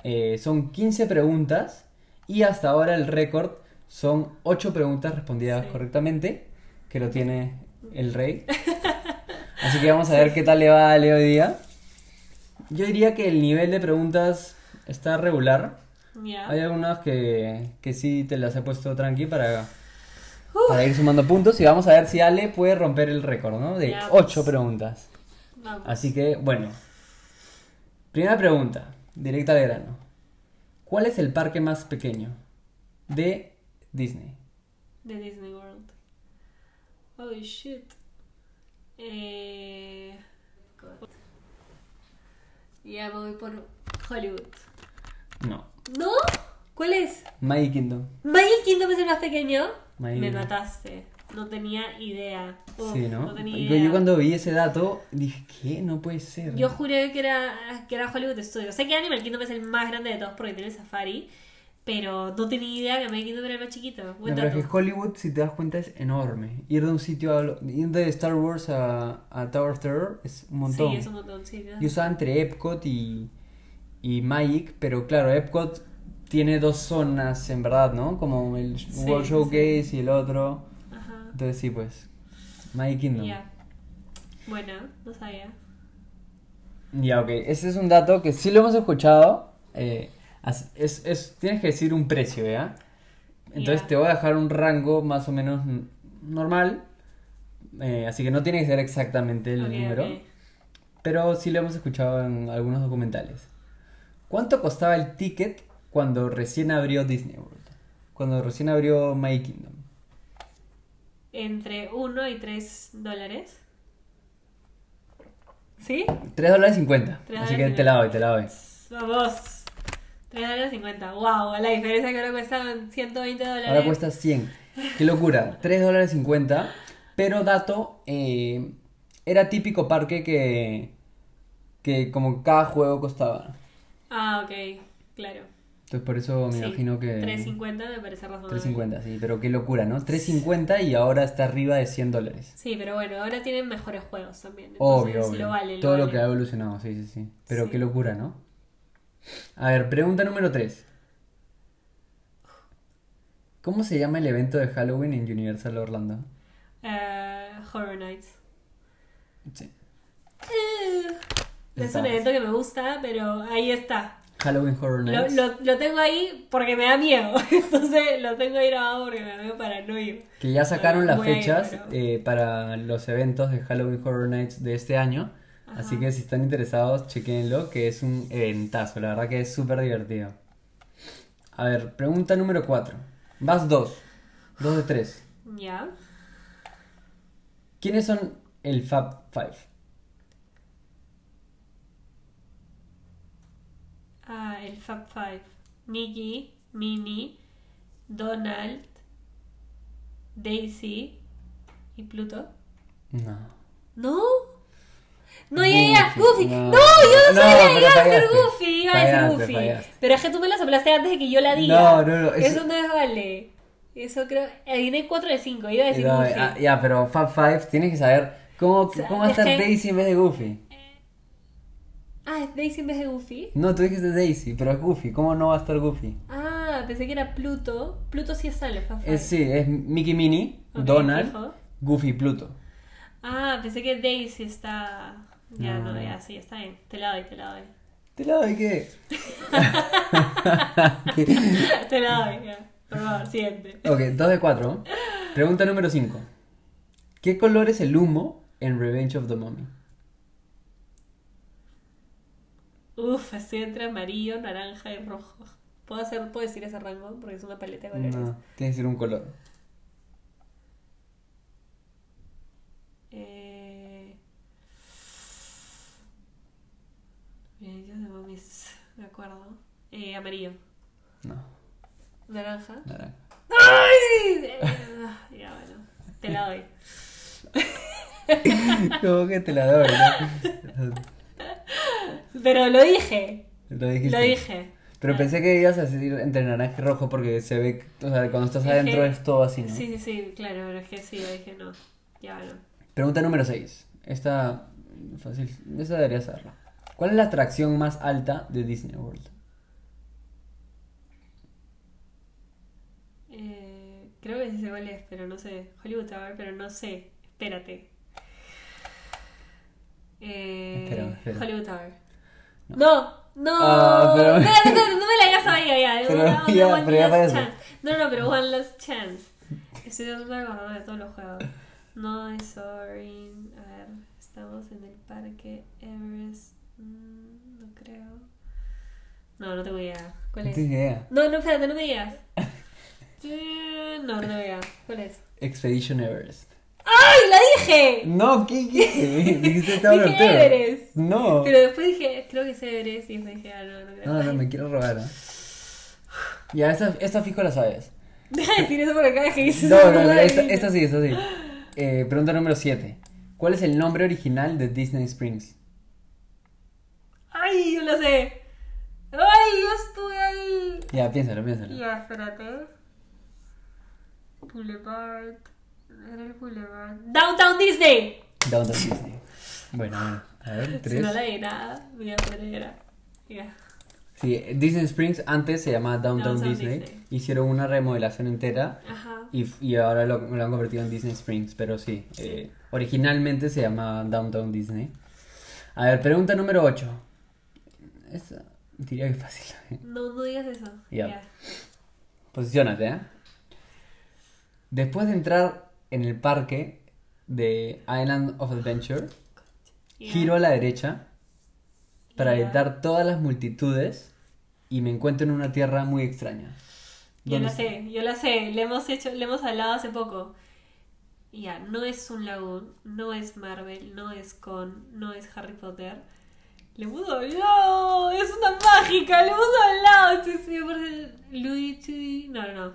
Eh, son 15 preguntas y hasta ahora el récord son 8 preguntas respondidas
Sí.
correctamente, que lo tiene el rey. Así que vamos a ver qué tal le va a Ale hoy día. Yo diría que el nivel de preguntas está regular. Hay algunas que, que sí te las he puesto tranqui para, para ir sumando puntos y vamos a ver si Ale puede romper el récord, ¿no? De
Ya,
8
pues.
preguntas.
Vamos.
Así que, bueno. Primera pregunta, directa al grano. ¿Cuál es el parque más pequeño de Disney?
De Disney World. Oh shit. Eh... Ya me voy por Hollywood.
No.
¿No? ¿Cuál es?
Magic Kingdom.
¿Magic Kingdom es el más pequeño?
Magic
Me
Kingdom.
mataste. No tenía idea. Uf,
sí, ¿no?
tenía
Yo-
idea.
Yo cuando vi ese dato dije, ¿qué? No puede ser.
Yo juré que era, que era Hollywood Studios. Sé que Animal Kingdom es el más grande de todos porque tiene el safari. Pero no tenía idea que Kingdom era el más chiquito. Buen
No, pero es
dato.
que Hollywood, si te das cuenta, es enorme. Ir de un sitio a ir de Star Wars a, a Tower of Terror es un montón.
Sí, es un montón, sí. ¿no?
Yo estaba entre Epcot y, y Magic, pero claro, Epcot tiene dos zonas en verdad, ¿no? Como el
Sí,
World
sí.
Showcase y el otro.
Ajá.
Entonces sí, pues. Magic Kingdom.
Ya. Bueno, no sabía.
Ya, ok. Ese es un dato que sí lo hemos escuchado. eh, es, es- tienes que decir un precio, ¿ya? Entonces te voy a dejar un rango más o menos normal. eh, así que no tiene que ser exactamente el número. Pero sí lo hemos escuchado en algunos documentales. ¿Cuánto costaba el ticket cuando recién abrió Disney World? Cuando recién abrió My Kingdom.
Entre 1 y 3 dólares. ¿Sí?
3 dólares 50.
Tres
Así que te la doy, te la doy.
Vamos. 3 dólares 50. Wow, la diferencia que ahora cuesta 120 dólares.
Ahora cuesta 100. Qué locura. 3 dólares 50. Pero dato, eh, era típico parque que, que como cada juego costaba.
Ah, ok, claro.
Entonces por eso me
Sí,
imagino que...
350 me parece razonable.
350, sí. Pero qué locura, ¿no? 350 y ahora está arriba de 100 dólares.
Sí, pero bueno, ahora tienen mejores juegos también.
Obvio,
Entonces
obvio.
lo vale. lo
Todo lo que ha evolucionado, sí, sí, sí. Pero
Sí.
qué locura, ¿no? A ver, pregunta número 3. ¿Cómo se llama el evento de Halloween en Universal Orlando?
Eh, Horror Nights.
Sí.
Eh, es un evento que me gusta, pero ahí está.
Halloween Horror Nights.
lo, lo tengo ahí porque me da miedo. Entonces lo tengo ahí grabado porque me da miedo para no ir.
Que ya sacaron las
ir,
fechas
pero-
eh, para los eventos de Halloween Horror Nights de este año.
Ajá.
Así que si están interesados, chequenlo, que es un eventazo. La verdad que es súper divertido. A ver, pregunta número 4. Vas 2. 2 de 3.
Ya.
¿Quiénes son el Fab Five?
Ah, el Fab Five. Nicky, Minnie, Donald, Daisy y Pluto.
No.
¿No?
Goofy, no.
Yo no sabía, iba a ser
fallaste.
Goofy, iba a decir Goofy.
fallaste.
Pero es que tú me la soplaste antes de que yo la diga.
No, no, no,
Eso,
eso-
no es vale. Eso creo. Adiviné 4 de 5, iba a decir
No,
Goofy.
ah, ya, pero Fab Five tienes que saber cómo,
sea,
cómo va a
es
estar
que-
Daisy en vez de Goofy.
Ah, ¿es Daisy en vez de Goofy?
No, tú dijiste Daisy, pero es Goofy. ¿Cómo no va a estar Goofy?
Ah, pensé que era Pluto. Pluto sí el Fab Five.
Es, sí, es Mickey Minnie, Donald,
fijo.
Goofy y Pluto.
Ah, pensé que Daisy está. Ya
No.
no, ya sí, está bien. Te la doy, te la doy.
¿Te la doy qué?
te la doy, ya. Por favor, siguiente.
Ok, 2 de 4. Pregunta número 5. ¿Qué color es el humo en Revenge of the Mummy?
Uf, estoy entre amarillo, naranja y rojo. ¿Puedo, hacer, ¿Puedo decir ese rango? Porque es una paleta de colores.
No, tiene que ser un color.
Eh... Yo de mamis, me acuerdo. Eh, amarillo.
No,
Naranja.
naranja.
¡Ay! Eh, ya, bueno. Te la doy.
¿Cómo que te la doy? no?
Pero lo dije.
Lo dijiste.
Lo dije.
Pero pensé que ibas a decir entre naranja y rojo porque se ve, o sea, cuando estás
Es
adentro es todo así, ¿no?
Sí, sí, sí, claro, pero es que sí, yo dije no. Ya, bueno.
Pregunta número 6. Esta fácil, esta debería saberla. ¿Cuál es la atracción más alta de Disney World?
Eh, creo que sí sé cuál es, pero no sé. Hollywood Tower, pero no sé. Espérate. Eh,
Espera, espera.
Hollywood Tower. No, no.
Ah, pero-
Espérate, espérate, no me la digas ahí, ya.
Pero
Una- una
ya,
one
pero ya
last
parece.
chance. No, no, pero one last chance. Estoy tratando de acordarme de todos los juegos. No es Soaring. A ver, estamos en el parque Everest. Mm, no creo. No, no tengo idea. ¿Cuál
No
es?
tienes idea.
No, no, espérate, no me digas. No, no tengo idea. ¿Cuál es?
Expedition Everest.
¡Ay, la dije!
No, ¿qué qué? Dijiste Tower of
Dije
Terror.
Everest.
No.
Pero después dije, creo que es Everest. Y después dije, ah, no, no creo.
No, no, me quiero robar. ¿eh? Ya, esta, esta fijo la sabes.
Deja de decir eso cada vez que dices
No, no, no, esta, esta sí, esta sí. Eh, pregunta número 7. ¿Cuál es el nombre original de Disney Springs?
¡Ay, yo lo sé! ¡Ay, yo estuve ahí!
Ya, piénsalo, piénsalo.
Ya, espérate. Boulevard. Era el Boulevard. Downtown Disney.
Downtown Disney. Bueno, bueno. A ver,
Si
tres.
no la era, voy a poner era. Ya.
Sí, Disney Springs antes se llamaba Downtown,
Downtown
Disney.
Disney.
Hicieron una remodelación entera
Ajá.
y, y ahora lo, lo han convertido en Disney Springs. Pero sí, eh, originalmente se llamaba Downtown Disney. A ver, pregunta número 8. Esta diría que es fácil.
No, no digas eso.
Ya.
Ya.
Posiciónate, ¿eh? Después de entrar en el parque de Island of Adventure, giro a la derecha para evitar todas las multitudes y me encuentro en una tierra muy extraña.
Yo
¿Dónde
la
está?
sé, yo la sé, le hemos hecho, le hemos hablado hace poco. Ya, no es un lagoon, no es Marvel, no es Con, no es Harry Potter. Le hemos hablado, es una mágica, le hemos hablado. Este sí, me parece Luigi. No, no, no.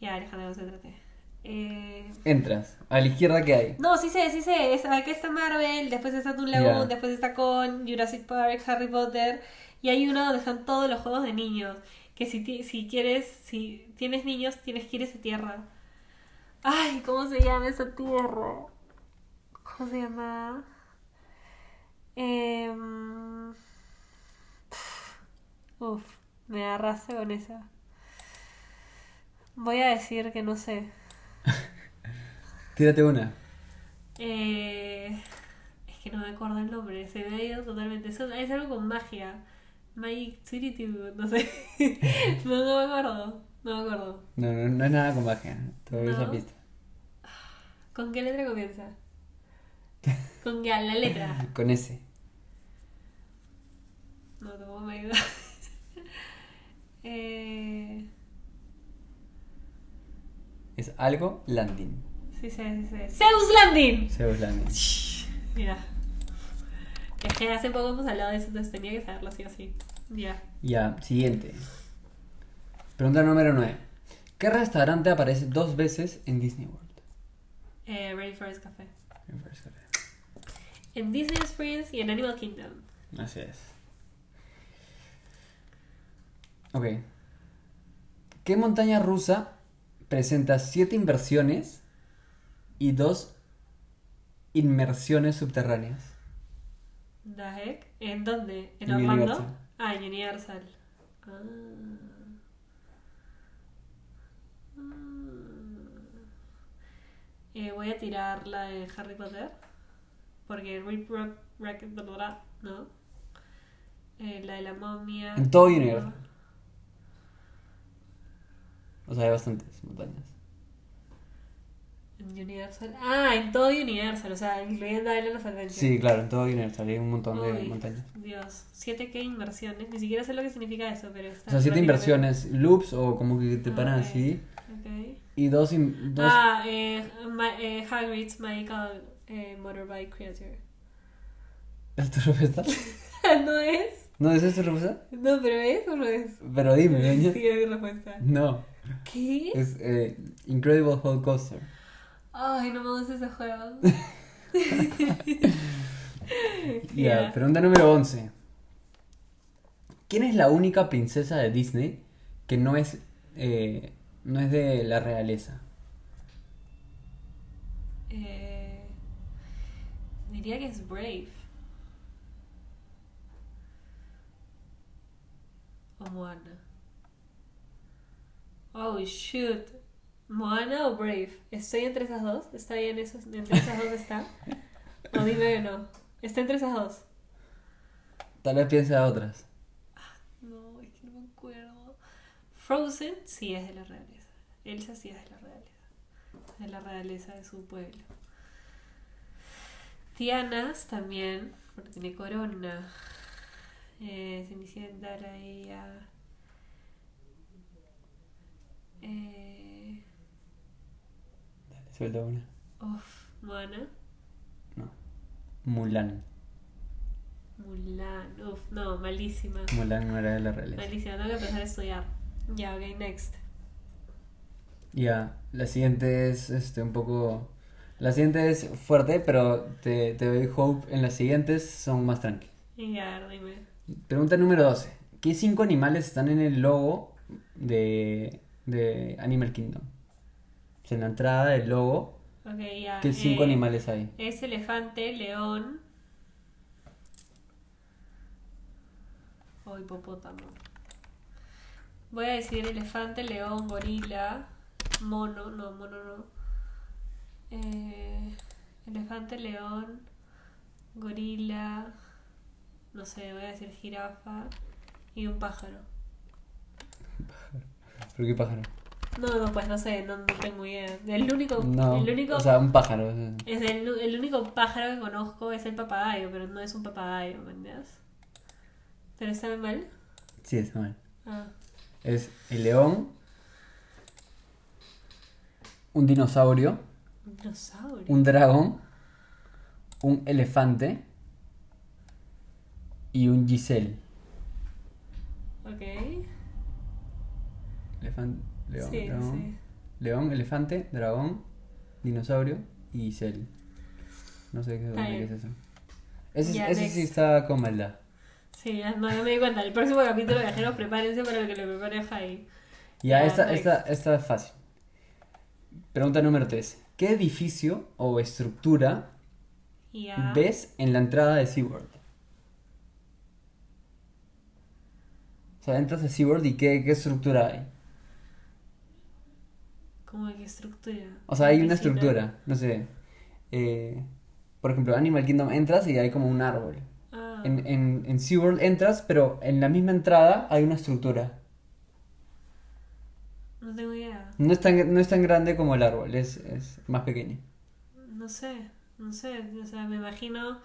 Ya, Alejandra, concéntrate. Eh,
Entras, a la izquierda que hay.
no, sí sé, sí sé. Es, acá está Marvel, después está Toon Lagoon,
Ya.
después está con Jurassic Park, Harry Potter. Y hay uno donde están todos los juegos de niños. Que si, si quieres, si tienes niños, tienes que ir a esa tierra. Ay, ¿cómo se llama esa tierra? ¿Cómo se llama? Em, Uf, me agarraste con esa. Voy a decir que no sé.
Tírate una.
Eh, es que no me acuerdo el nombre, se me ha ido totalmente. Eso- es algo con magia. Magic City, no sé. no, no me acuerdo. No me acuerdo.
No, no, no es nada con magia. Te esa
No.
pista.
¿Con qué letra comienza? ¿Con qué? La letra.
Con ese.
No, me ayuda. eh,
Es algo landing.
sí, sí, sí, sí. Zeus Landing.
Zeus landing.
Mira. Es que hace poco hemos hablado de eso, entonces tenía que saberlo así o así. Ya.
Ya, siguiente. Pregunta número 9. ¿Qué restaurante aparece dos veces en Disney World?
Eh, Ready Forest Café. En Disney Springs y en Animal Kingdom.
Así es. Ok. ¿Qué montaña rusa presenta siete inversiones y dos inmersiones subterráneas?
Heck? ¿En dónde? ¿En
En
Orlando?
Universal.
Ah, en Universal. Ah. Mm. Eh, voy a tirar la de Harry Potter. Porque Rip Rock Racket no. Eh, la de la momia.
En todo. Universal. O sea, hay bastantes montañas.
En Universal. Ah, en todo Universal, o sea, incluyendo Island of Adventure.
Sí, claro, en todo Universal hay un montón de
Uy,
montañas.
Dios, 7K inversiones. Ni siquiera sé lo que significa eso, pero está
O sea, siete inversiones, loops o como que te paran
Ok.
así.
Ok.
Y dos, dos
Ah, eh, ma- eh, Hagrid's Magical eh, Motorbike Creature.
¿Es tu respuesta?
¿No es?
¿No es tu respuesta?
No, pero ¿es o no es?
Pero dime, doña.
Sí, es mi respuesta.
No,
¿Qué?
es eh, Incredible Hulk Coaster.
Ay, no me gusta ese juego.
Ya,
Ya.
pregunta número 11. ¿Quién es la única princesa de Disney que no es, eh, no es de la realeza?
Eh, diría que es Brave. O Moana. Oh, shoot. ¿Moana o Brave? ¿Estoy entre esas dos? ¿Está bien eso? ¿Entre esas dos está? O dime que no. ¿Está entre esas dos?
Tal vez piense a otras.
No, es que no me acuerdo. Frozen sí es de la realeza. Elsa sí es de la realeza. De la realeza de su pueblo. Tianas también, porque tiene corona. Eh, Cenicienta, la ella. Eh,
Dale, suelta una.
uf, Moana.
No. Mulan.
Mulan. Uf, no, malísima.
Mulan no era de la realeza.
Malísima, tengo que empezar a estudiar. Ya, ok, next.
Ya, la siguiente es este un poco... La siguiente es fuerte, pero te, te doy hope en las siguientes, son más tranquilas.
Ya, dime.
Pregunta número 12. ¿Qué cinco animales están en el logo de, de Animal Kingdom? O sea, en la entrada del logo,
Ok, ya.
¿qué cinco
eh,
animales hay?
Es elefante, león. O hipopótamo. Voy a decir elefante, león, gorila, mono, no, mono no. Eh, elefante, león, gorila, no sé, voy a decir jirafa y un pájaro.
¿Pero qué pájaro?
No, no, pues no sé, no, no tengo idea. El único,
No,
el único,
o sea, un pájaro.
es el, el único pájaro que conozco es el papagayo, pero no es un papagayo, ¿me entiendes? ¿Pero está mal?
Sí, está mal.
Ah,
Es el león, un dinosaurio,
un dinosaurio.
un dragón, un elefante y un Giselle.
Ok.
Elefante, león,
sí,
dragón,
sí.
león, elefante, dragón, dinosaurio y Giselle. No sé qué, es eso. Ese, sí está con maldad.
Sí, ya, no, ya me di cuenta. El próximo capítulo, viajeros, prepárense para lo que le prepare Jai.
Ya, esta, esta, esta es fácil. Pregunta número 3. ¿Qué edificio o estructura ves en la entrada de SeaWorld? O sea, entras a SeaWorld y ¿qué, qué estructura hay?
¿Cómo que estructura?
O sea, hay una estructura, no sé. eh, por ejemplo, Animal Kingdom entras y hay como un árbol.
Ah,
En, en, en SeaWorld entras, pero en la misma entrada hay una estructura.
No tengo idea.
No es tan, no es tan grande como el árbol, es, es más pequeño.
No sé, no sé. O sea, me imagino.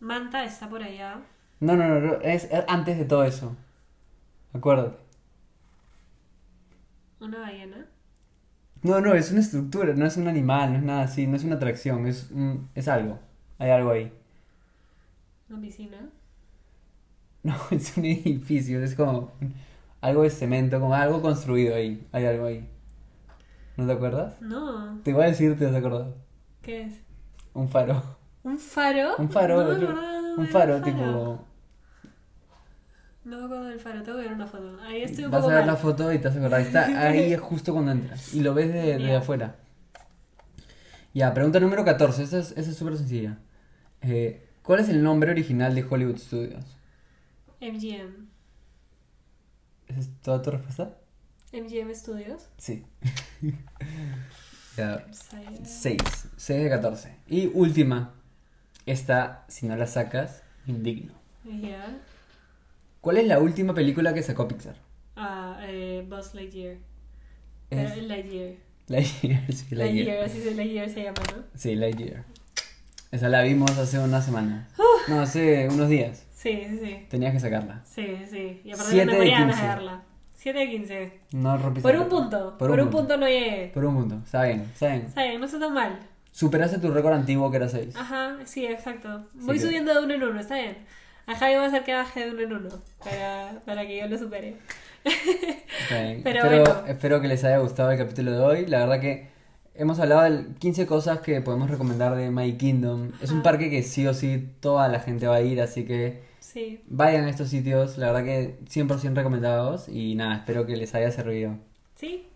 Manta está por allá.
No, no, no, es antes de todo eso. Acuérdate.
Una ballena.
No, no, es una estructura, no es un animal, no es nada así, no es una atracción, es, un- es algo. Hay algo ahí.
Una piscina.
No, es un edificio, es como algo de cemento, como algo construido ahí. Hay algo ahí. ¿No te acuerdas?
No.
Te iba a decir, te vas a acordar.
¿Qué es?
Un faro.
¿Un faro?
Un faro,
No acordaba
un faro, tipo.
No me acuerdo del faro, tengo que ver una foto. Ahí estoy un
Vas a ver
mal.
la foto y te vas a acordar. Está ahí es justo cuando entras. Y lo ves de, afuera. Ya, pregunta número 14. Esta es esta es súper sencilla. Eh, ¿Cuál es el nombre original de Hollywood Studios?
MGM.
¿Esa es toda tu respuesta?
MGM Studios.
Sí. ya,
Saya-
6. 6 de 14. Y última. Esta, si no la sacas, indigno.
Ya.
¿Cuál es la última película que sacó Pixar?
Ah, eh, Buzz Lightyear.
Es
Lightyear.
Lightyear, sí, Lightyear.
Lightyear, así se Lightyear se llama, ¿no?
Sí, Lightyear. Esa la vimos hace unas semanas. No, hace unos días.
Sí, sí, sí.
Tenías que sacarla.
Sí, sí. Y aparte
Siete
no
de
me ganas de
15.
verla. 7 de 15.
No rompiste
Por un punto. Por, un punto. no llegué.
Por un punto. Está bien, está bien.
Está bien, no está tan mal.
Superaste tu récord antiguo que era 6.
Ajá, sí, exacto. Voy
que-
subiendo de uno en uno, está bien. A Javi va a hacer que baje de uno en uno para, para que yo lo supere.
Bien.
Pero
espero,
bueno.
espero que les haya gustado el capítulo de hoy. La verdad que hemos hablado de 15 cosas que podemos recomendar de My Kingdom. Es un
Ajá.
parque que sí o sí toda la gente va a ir, así que
Sí,
vayan a estos sitios. La verdad que 100% recomendados. Y nada, espero que les haya servido.
sí.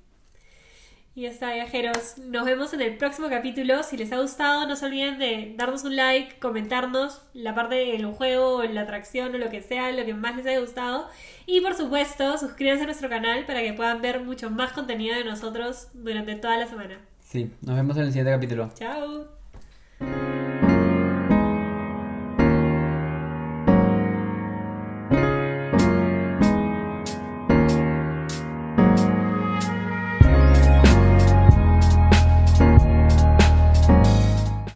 Y ya está, viajeros. Nos vemos en el próximo capítulo. Si les ha gustado, no se olviden de darnos un like, comentarnos la parte del juego, la atracción o lo que sea, lo que más les haya gustado. Y por supuesto, suscríbanse a nuestro canal para que puedan ver mucho más contenido de nosotros durante toda la semana.
Sí, nos vemos en el siguiente capítulo.
Chao.